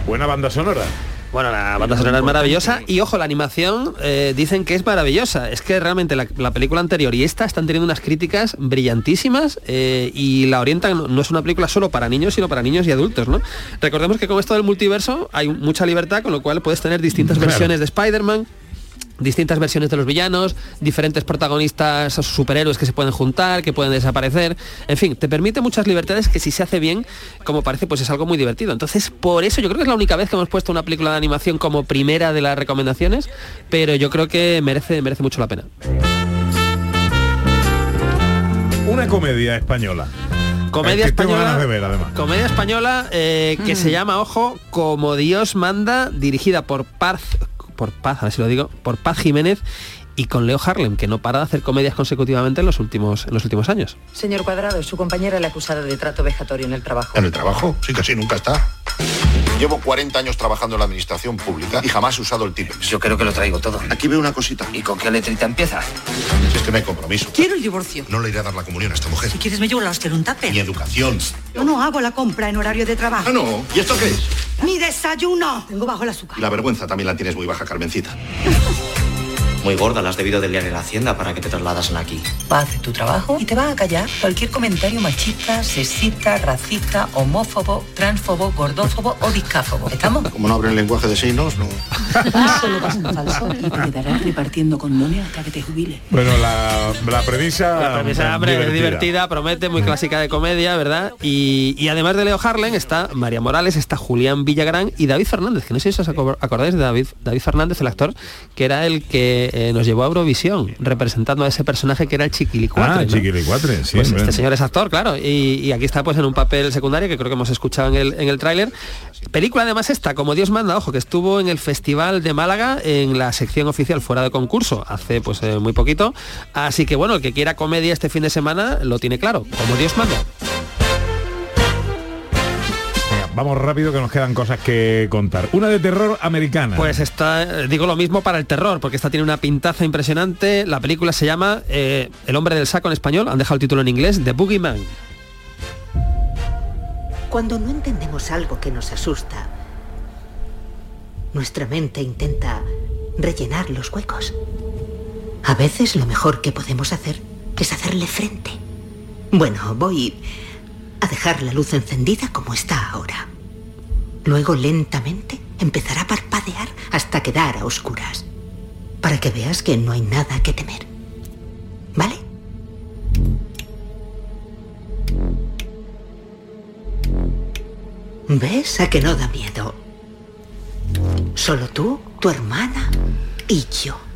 Buena banda sonora. Bueno, la banda sonora es maravillosa y ojo, la animación eh, dicen que es maravillosa. Es que realmente la, la película anterior y esta están teniendo unas críticas brillantísimas eh, y la orientan, no- es una película solo para niños, sino para niños y adultos, ¿no? Recordemos que con esto del multiverso hay mucha libertad, con lo cual puedes tener distintas Claro. versiones de Spider-Man, distintas versiones de los villanos, diferentes protagonistas o superhéroes que se pueden juntar, que pueden desaparecer. En fin, te permite muchas libertades que si se hace bien, como parece, pues es algo muy divertido. Entonces, por eso yo creo que es la única vez que hemos puesto una película de animación como primera de las recomendaciones, pero yo creo que merece, merece mucho la pena. Una comedia española. Comedia que tengo española. ganas de ver, además. Comedia española eh, que se llama, ojo, Como Dios manda, dirigida por Paz, por Paz, a ver si lo digo, por Paz Jiménez y con Leo Harlem, que no para de hacer comedias consecutivamente en los últimos, en los últimos años. Señor Cuadrado, su compañera le acusada de trato vejatorio en el trabajo. ¿En el trabajo? Sí, casi nunca está. Llevo 40 años trabajando en la administración pública y jamás he usado el TIPEX. Yo creo que lo traigo todo. Aquí veo una cosita. ¿Y con qué letrita empieza? Si es que no hay compromiso. Quiero el divorcio. No le iré a dar la comunión a esta mujer. Si quieres me llevo la hostia en un tupper. Ni educación. Yo no hago la compra en horario de trabajo. Ah, no. ¿Y esto qué es? Mi desayuno. Tengo bajo el azúcar. Y la vergüenza también la tienes muy baja, Carmencita. Muy gorda, la has debido de liar en la hacienda para que te trasladasen aquí. Hace tu trabajo y te va a callar cualquier comentario machista, sexista, racista, homófobo, transfobo, gordófobo o discáfobo. ¿Estamos? Como no abren lenguaje de signos, no. Solo vas en falso y te quedarás repartiendo condones hasta que te jubiles. Bueno, la, la premisa... La premisa, hombre, es divertida, promete, muy clásica de comedia, ¿verdad? Y, y además de Leo Harlem está María Morales, está Julián Villagrán y David Fernández, que no sé si os aco- acordáis de David, David Fernández, el actor, que era el que eh, nos llevó a Eurovisión, representando a ese personaje que era el Chiquilicuatre. Ah, ¿no? Chiquilicuatre, sí. Pues este señor es actor, claro, y, y aquí está pues en un papel secundario que creo que hemos escuchado en el, en el tráiler. Película además esta, como Dios manda, ojo, que estuvo en el Festival de Málaga en la sección oficial fuera de concurso hace pues eh, muy poquito. Así que bueno, el que quiera comedia este fin de semana lo tiene claro, como Dios manda. Vamos rápido que nos quedan cosas que contar. Una de terror americana. Pues está, eh, digo lo mismo para el terror, porque esta tiene una pintaza impresionante. La película se llama eh, El hombre del saco en español, han dejado el título en inglés, The Boogeyman. Cuando no entendemos algo que nos asusta, nuestra mente intenta rellenar los huecos. A veces lo mejor que podemos hacer es hacerle frente. Bueno, voy a dejar la luz encendida como está ahora. Luego lentamente empezará a parpadear hasta quedar a oscuras. Para que veas que no hay nada que temer. ¿Vale? ¿Ves a que no da miedo? Solo tú, tu hermana y yo.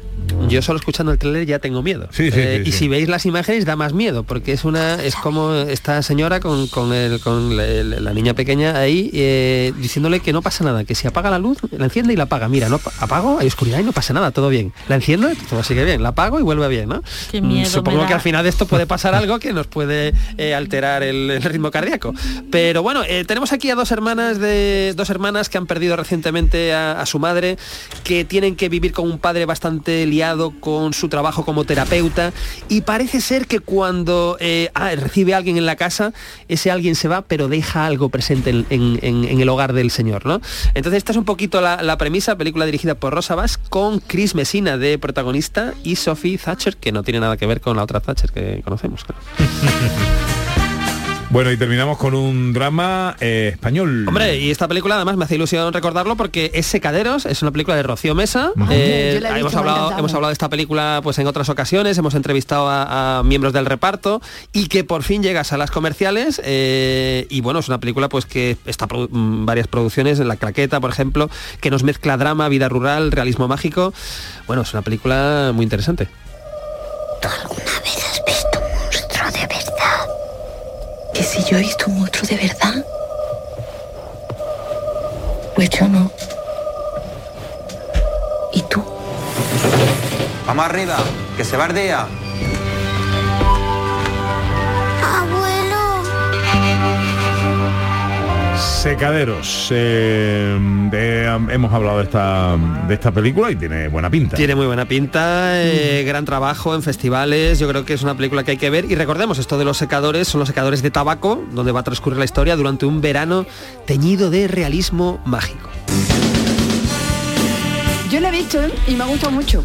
Yo solo escuchando el trailer ya tengo miedo. Sí, sí, Eh, sí, y sí. si veis las imágenes da más miedo, porque es una es como esta señora con, con, el- con la, la niña pequeña ahí eh, diciéndole que no pasa nada, que si apaga la luz, la enciende y la apaga. Mira, no pa- apago, hay oscuridad y no pasa nada, todo bien. La enciendo, todo sigue bien. La apago y vuelve bien, ¿no? Qué Mm, miedo Supongo que al final de esto puede pasar algo que nos puede eh, alterar el, el ritmo cardíaco. Pero bueno, eh, tenemos aquí a dos hermanas de dos hermanas que han perdido recientemente a, a su madre, que tienen que vivir con un padre bastante con su trabajo como terapeuta y parece ser que cuando eh, ah, recibe a alguien en la casa, ese alguien se va, pero deja algo presente en, el hogar del señor, ¿no? Entonces esta es un poquito la, premisa, película dirigida por Rosa Bass con Chris Messina de protagonista y Sophie Thatcher, que no tiene nada que ver con la otra Thatcher que conocemos. Bueno, y terminamos con un drama eh, español. Hombre, y esta película además me hace ilusión recordarlo porque es Secaderos, es una película de Rocío Mesa. Eh, yo la he visto, hemos, hablado, hemos hablado de esta película pues en otras ocasiones, hemos entrevistado a, a miembros del reparto y que por fin llega a salas comerciales. eh, y bueno, es una película pues que está produ- mm, varias producciones, La Claqueta, por ejemplo, que nos mezcla drama, vida rural, realismo mágico. Bueno, es una película muy interesante. ¿Has visto si yo he visto un monstruo de verdad? Pues yo no. ¿Y tú? Vamos arriba, que se va el día. Secaderos. eh, de- hemos hablado de esta, de esta película y tiene buena pinta. Tiene muy buena pinta, eh, gran trabajo en festivales, yo creo que es una película que hay que ver y recordemos esto de los secadores, son los secadores de tabaco, donde va a transcurrir la historia durante un verano teñido de realismo mágico. Yo la he visto ¿eh? y me ha gustado mucho.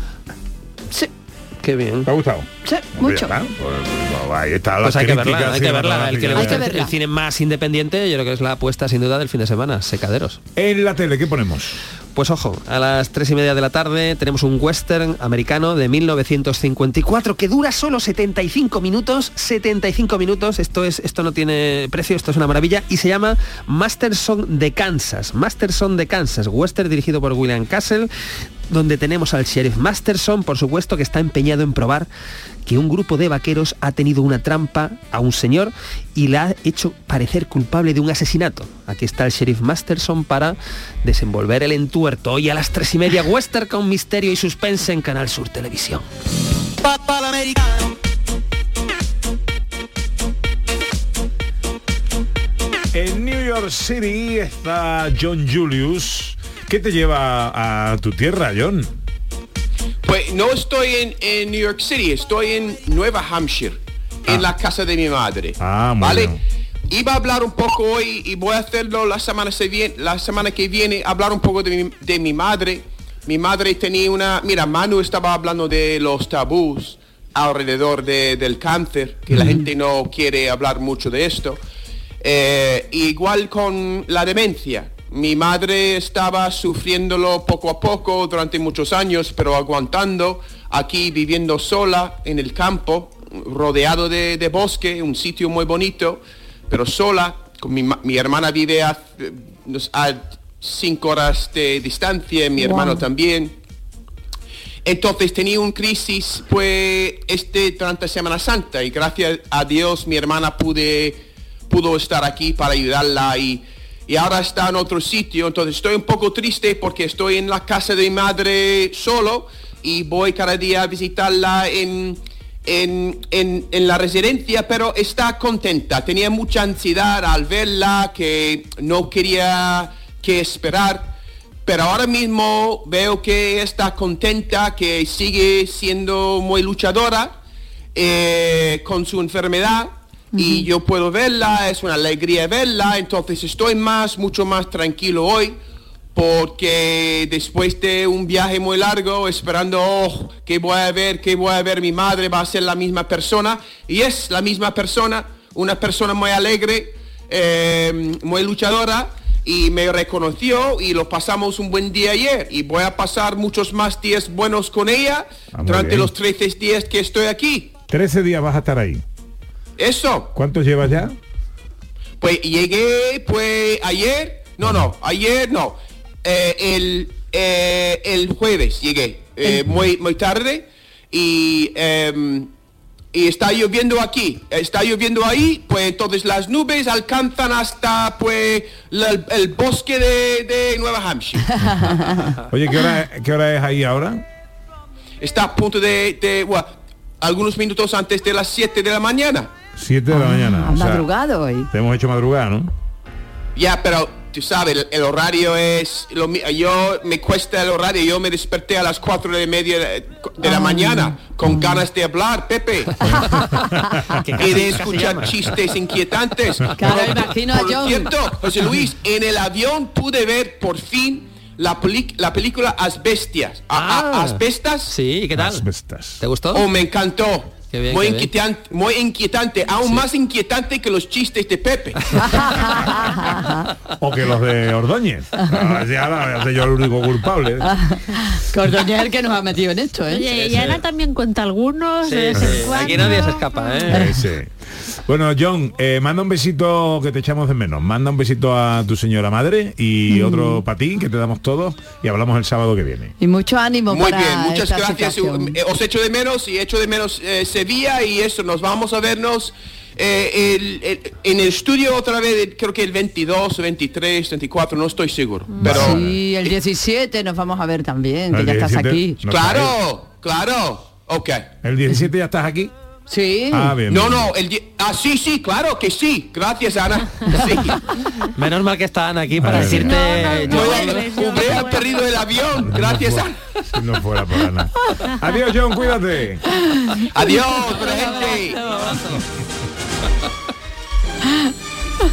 Qué bien. ¿Te ha gustado? sí, Pues mucho. pues, pues, ahí está la Pues hay que verla, hay que verla. El que le Hay gusta que el- verla. el cine más independiente, yo creo que es la apuesta sin duda del fin de semana, Secaderos. En la tele, ¿qué ponemos? Pues ojo, a las tres y media de la tarde tenemos un western americano de 1954 que dura solo 75 minutos. 75 minutos, esto, es, esto no tiene precio, esto es una maravilla. Y se llama Masterson de Kansas. Masterson de Kansas, western dirigido por William Castle. donde tenemos al sheriff Masterson, por supuesto, que está empeñado en probar que un grupo de vaqueros ha tenido una trampa a un señor y le ha hecho parecer culpable de un asesinato. Aquí está el sheriff Masterson para desenvolver el entuerto. Hoy a las tres y media, Western con misterio y suspense en Canal Sur Televisión. En New York City está John Julius. ¿Qué te lleva a tu tierra, John? Pues no estoy en, en New York City, estoy en Nueva Hampshire, en la casa de mi madre. Ah, muy ¿Vale? bien. Iba a hablar un poco hoy y voy a hacerlo la semana, se viene, la semana que viene, hablar un poco de mi, de mi madre. Mi madre tenía una... Mira, Manu estaba hablando de los tabús alrededor de- del cáncer, que la gente no quiere hablar mucho de esto. Eh, igual con la demencia. Mi madre estaba sufriéndolo poco a poco durante muchos años, pero aguantando, aquí viviendo sola en el campo, rodeado de, de bosque, un sitio muy bonito, pero sola. Mi, mi hermana vive a, a cinco horas de distancia, mi Wow. hermano también. Entonces tenía un crisis pues este durante Semana Santa y gracias a Dios mi hermana pude pudo estar aquí para ayudarla y, y ahora está en otro sitio. Entonces estoy un poco triste porque estoy en la casa de mi madre solo y voy cada día a visitarla en, en, en- la residencia, pero está contenta. Tenía mucha ansiedad al verla, que no quería que esperar. Pero ahora mismo veo que está contenta, que sigue siendo muy luchadora eh, con su enfermedad y yo puedo verla, es una alegría verla, entonces estoy más, mucho más tranquilo hoy porque después de un viaje muy largo esperando oh, que voy a ver, que voy a ver mi madre va a ser la misma persona y es la misma persona, una persona muy alegre, eh, muy luchadora y me reconoció y lo pasamos un buen día ayer y voy a pasar muchos más días buenos con ella Ah, durante bien. los 13 días que estoy aquí. 13 días vas a estar ahí. Eso. ¿Cuántos llevas ya? Pues llegué pues ayer, no, no, ayer no, eh, el, eh, el jueves llegué, eh, muy, muy tarde y, em, y está lloviendo aquí, está lloviendo ahí, pues entonces las nubes alcanzan hasta pues la- el, bosque de, de Nueva Hampshire. Oye, ¿qué hora, ¿qué hora es ahí ahora? Está a punto de, de, bueno, algunos minutos antes de las 7 de la mañana. 7 de la mañana. O sea, madrugado hoy. te hemos hecho madrugada, ¿no? Ya, pero tú sabes, el, el horario es... Lo, yo me cuesta el horario. Yo me desperté a las cuatro y media de, de la mañana con ganas de hablar, Pepe. y de escuchar chistes inquietantes. Claro, Pero, imagino a por John. cierto, José Luis, en el avión pude ver por fin la, la película Asbestias. A- a- ¿Asbestas? Sí, ¿qué tal? ¿Te gustó? Oh, me encantó. Qué bien, muy, qué bien. inquietante, muy inquietante, aún más inquietante que los chistes de Pepe. O que los de Ordóñez. Ah, soy yo el único culpable. Cordoñez es el que nos ha metido en esto, ¿eh? Oye, y Ana también cuenta algunos. Aquí nadie se escapa, ¿eh? Bueno, John, eh, manda un besito que te echamos de menos. Manda un besito a tu señora madre y Mm. otro para ti, que te damos todos y hablamos el sábado que viene. Y mucho ánimo Muy para bien, muchas esta gracias. situación. Eh, Os echo de menos y echo de menos eh, Sevilla y eso, nos vamos a vernos eh, el- el- en el estudio otra vez, creo que el 22, 23, 24, no estoy seguro. Pero Sí, el 17 nos vamos a ver también, que ya estás 17 aquí. claro, claro, ok. ¿El 17 ya estás aquí? Sí. Ah, bien. No, bien. no, el ah, sí, sí, claro que sí. Gracias, Ana. Sí. Menos mal que están aquí para Ay, decirte... No, yo- Hubiera perdido el avión. Gracias, Ana. Si no fuera por Ana. Adiós, John, cuídate. Adiós, buena gente.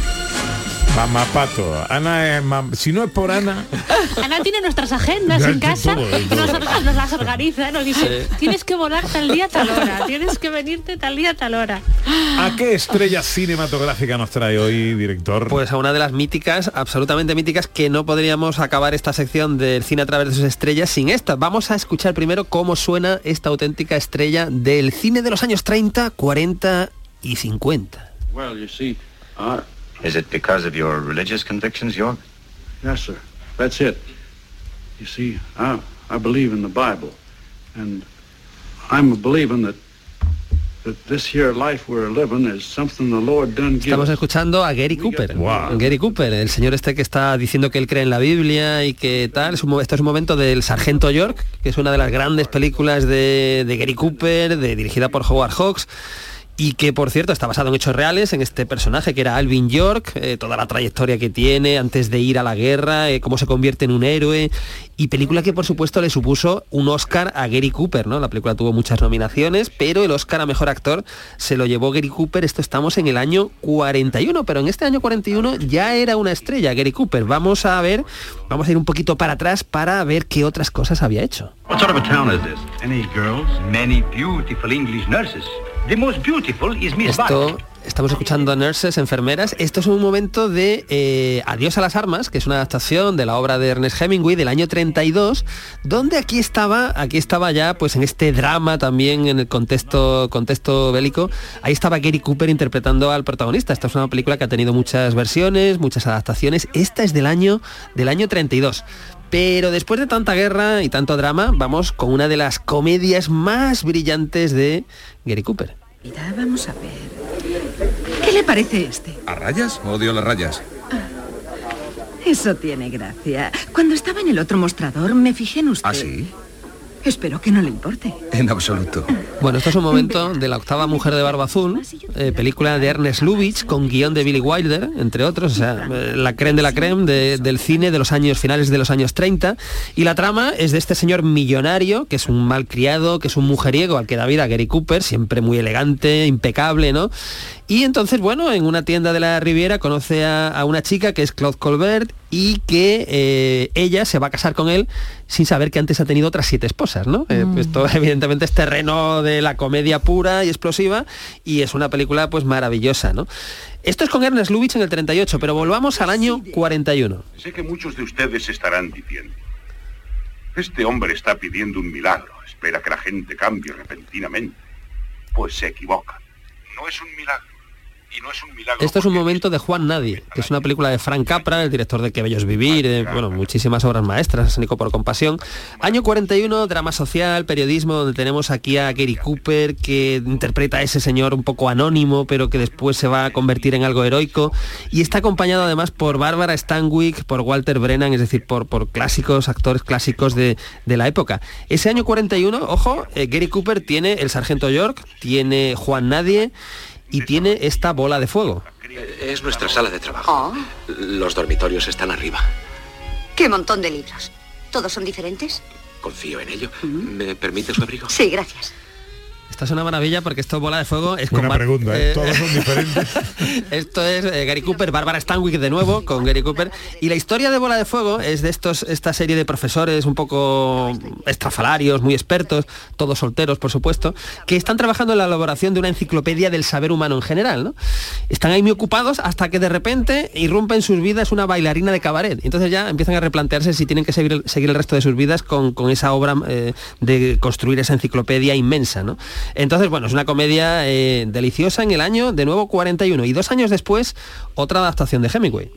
Mamapato. Ana es mam- Si no es por Ana, Ana tiene nuestras agendas en casa, todo, todo. Nos, nos las organiza, nos dice, Sí. tienes que volar tal día, tal hora, tienes que venirte tal día, tal hora. ¿a qué estrella cinematográfica nos trae hoy, director? Pues a una de las míticas, absolutamente míticas, que no podríamos acabar esta sección del cine a través de sus estrellas sin esta. Vamos a escuchar primero cómo suena esta auténtica estrella del cine de los años 30, 40 y 50. Well, you see, uh, Is it because of your religious convictions, York? yes, sir. That's it. You see, I, I believe in the Bible. And I'm believing that that this here life we're living is something the Lord done give Estamos escuchando a Gary Cooper. Gary Cooper, el señor este que está diciendo que él cree en la Biblia y que tal. Es un mo- esto es un momento del Sargento York, que es una de las grandes películas de, de Gary Cooper, de, dirigida por Howard Hawks. Y que, por cierto, está basado en hechos reales, en este personaje que era Alvin York, eh, toda la trayectoria que tiene antes de ir a la guerra, eh, cómo se convierte en un héroe. Y película que, por supuesto, le supuso un Oscar a Gary Cooper, ¿no? La película tuvo muchas nominaciones, pero el Oscar a Mejor Actor se lo llevó Gary Cooper. Esto estamos en el año 41, pero en este año 41 ya era una estrella Gary Cooper. Vamos a ver, vamos a ir un poquito para atrás para ver qué otras cosas había hecho. What sort of a town is this? Girls? Many beautiful English nurses. Esto, estamos escuchando a nurses, enfermeras. Esto es un momento de eh, Adiós a las armas, que es una adaptación de la obra de Ernest Hemingway del año 32, donde aquí estaba, aquí estaba ya, pues en este drama también en el contexto, contexto bélico, ahí estaba Gary Cooper interpretando al protagonista. Esta es una película que ha tenido muchas versiones, muchas adaptaciones. Esta es del año, del año 32. Pero después de tanta guerra y tanto drama, vamos con una de las comedias más brillantes de Gary Cooper. Mira, vamos a ver. ¿Qué le parece este? ¿A rayas? Odio las rayas. Eso tiene gracia. Cuando estaba en el otro mostrador me fijé en usted. ¿Ah, sí? Espero que no le importe. En absoluto. Bueno, esto es un momento de la octava mujer de barba azul, eh, película de Ernest Lubitsch con guion de Billy Wilder, entre otros, o sea, eh, la creme de la creme de- del cine de los años finales de los años 30. Y la trama es de este señor millonario, que es un malcriado, que es un mujeriego al que da vida Gary Cooper, siempre muy elegante, impecable, ¿no? Y entonces, bueno, en una tienda de la Riviera conoce a, a una chica que es Claude Colbert y que eh, ella se va a casar con él sin saber que antes ha tenido otras siete esposas, ¿no? Eh, Mm. esto evidentemente es terreno de la comedia pura y explosiva y es una película pues maravillosa, ¿no? Esto es con Ernest Lubitsch en el 38, pero volvamos al año 41. Sé que muchos de ustedes estarán diciendo, este hombre está pidiendo un milagro, espera que la gente cambie repentinamente. Pues se equivoca. No es un milagro. Y no es un milagro. Esto es un momento de Juan Nadie, que es una película de Frank Capra, el director de Que Bello es Vivir, bueno, muchísimas obras maestras, Nico por Compasión. Año 41, drama social, periodismo, donde tenemos aquí a Gary Cooper, que interpreta a ese señor un poco anónimo, pero que después se va a convertir en algo heroico. Y está acompañado además por Bárbara Stanwyck, por Walter Brennan, es decir, por, por clásicos, actores clásicos de, de la época. Ese año 41, ojo, eh, Gary Cooper tiene El Sargento York, tiene Juan Nadie y tiene esta bola de fuego. Es nuestra sala de trabajo. Los dormitorios están arriba. ¡Qué montón de libros! ¿Todos son diferentes? Confío en ello. ¿Me permite su abrigo? Sí, gracias. Esta es una maravilla porque esto bola de fuego es Buena con pregunta, ¿eh? eh, Todos son diferentes. Esto es eh, Gary Cooper, Bárbara Stanwyck de nuevo con Gary Cooper. Y la historia de Bola de Fuego es de estos, esta serie de profesores un poco estrafalarios, muy expertos, todos solteros por supuesto, que están trabajando en la elaboración de una enciclopedia del saber humano en general. ¿no? Están ahí muy ocupados hasta que de repente irrumpe en sus vidas una bailarina de cabaret. Entonces ya empiezan a replantearse si tienen que seguir el, seguir el resto de sus vidas con, con esa obra de construir esa enciclopedia inmensa. ¿no? Entonces, bueno, es una comedia eh, deliciosa en el año, de nuevo, 41. Y dos años después, otra adaptación de Hemingway.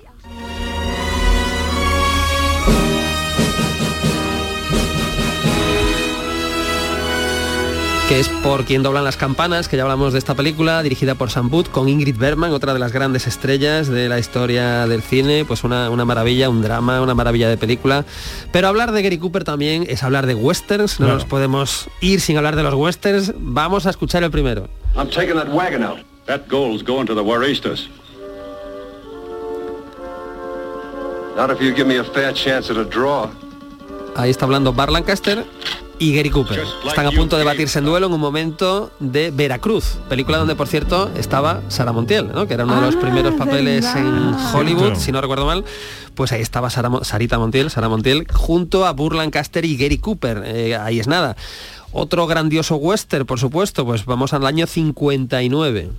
Que es por quien doblan las campanas, que ya hablamos de esta película, dirigida por Sam Booth, con Ingrid Bergman, otra de las grandes estrellas de la historia del cine, pues una, una maravilla, un drama, una maravilla de película. Pero hablar de Gary Cooper también es hablar de westerns, no Claro. nos podemos ir sin hablar de los westerns. Vamos a escuchar el primero. I'm taking that wagon out. That gold's going to the Waristas. Not if you give me a fair chance at a draw. Ahí está hablando Bar Lancaster y Gary Cooper. Están a punto de batirse en duelo en un momento de Veracruz, película donde por cierto estaba Sara Montiel, ¿no? que era uno de los primeros papeles en Hollywood, si no recuerdo mal. Pues ahí estaba Sara Sarita Montiel, Sara Montiel, junto a Burr Lancaster y Gary Cooper. Eh, ahí es nada. Otro grandioso western, por supuesto, pues vamos al año 59.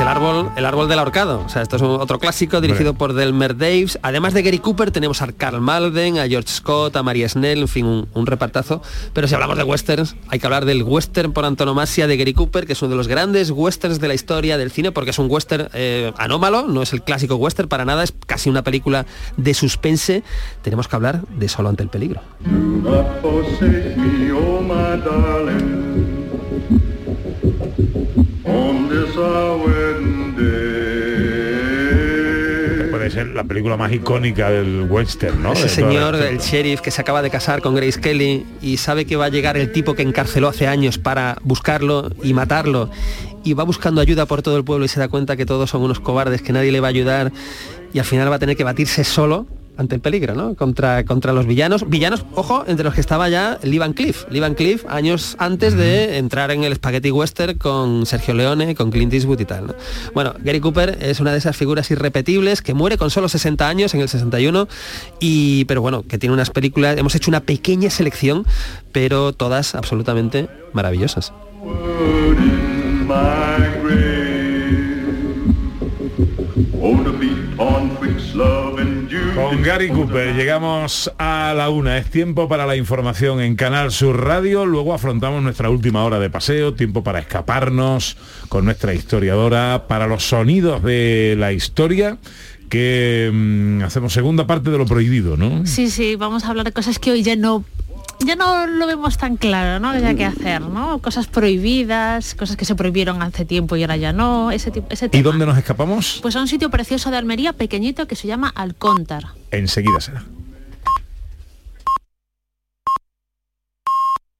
El árbol, el árbol del ahorcado. O sea, esto es otro clásico dirigido por Delmer Daves. Además de Gary Cooper, tenemos a Carl Malden, a George Scott, a Maria Snell, en fin, un, un repartazo. Pero si hablamos de westerns, hay que hablar del western por antonomasia de Gary Cooper, que es uno de los grandes westerns de la historia del cine, porque es un western eh, anómalo, no es el clásico western para nada, es casi una película de suspense. Tenemos que hablar de Solo ante el peligro. On this ser la película más icónica del western, ¿no? Ese De señor, el sheriff que se acaba de casar con Grace Kelly y sabe que va a llegar el tipo que encarceló hace años para buscarlo y matarlo y va buscando ayuda por todo el pueblo y se da cuenta que todos son unos cobardes, que nadie le va a ayudar y al final va a tener que batirse solo ante el peligro, ¿no? Contra, contra los villanos. Villanos, ojo, entre los que estaba ya Lee Van Cleef. Lee Van Cleef años antes de entrar en el Spaghetti Western con Sergio Leone, con Clint Eastwood y tal. ¿no? Bueno, Gary Cooper es una de esas figuras irrepetibles que muere con solo 60 años en el 61 y pero bueno, que tiene unas películas, hemos hecho una pequeña selección, pero todas absolutamente maravillosas. Gary Cooper llegamos a la una. Es tiempo para la información en Canal Sur Radio. Luego afrontamos nuestra última hora de paseo, tiempo para escaparnos con nuestra historiadora, para los sonidos de la historia, que mm, hacemos segunda parte de lo prohibido, ¿no? Sí, sí, vamos a hablar de cosas que hoy ya no ya no lo vemos tan claro, ¿no? Ya qué hacer, ¿no? Cosas prohibidas, cosas que se prohibieron hace tiempo y ahora ya no, ese tipo ese ¿Y dónde nos escapamos? Pues a un sitio precioso de Almería, pequeñito, que se llama Alcóntar. Enseguida será.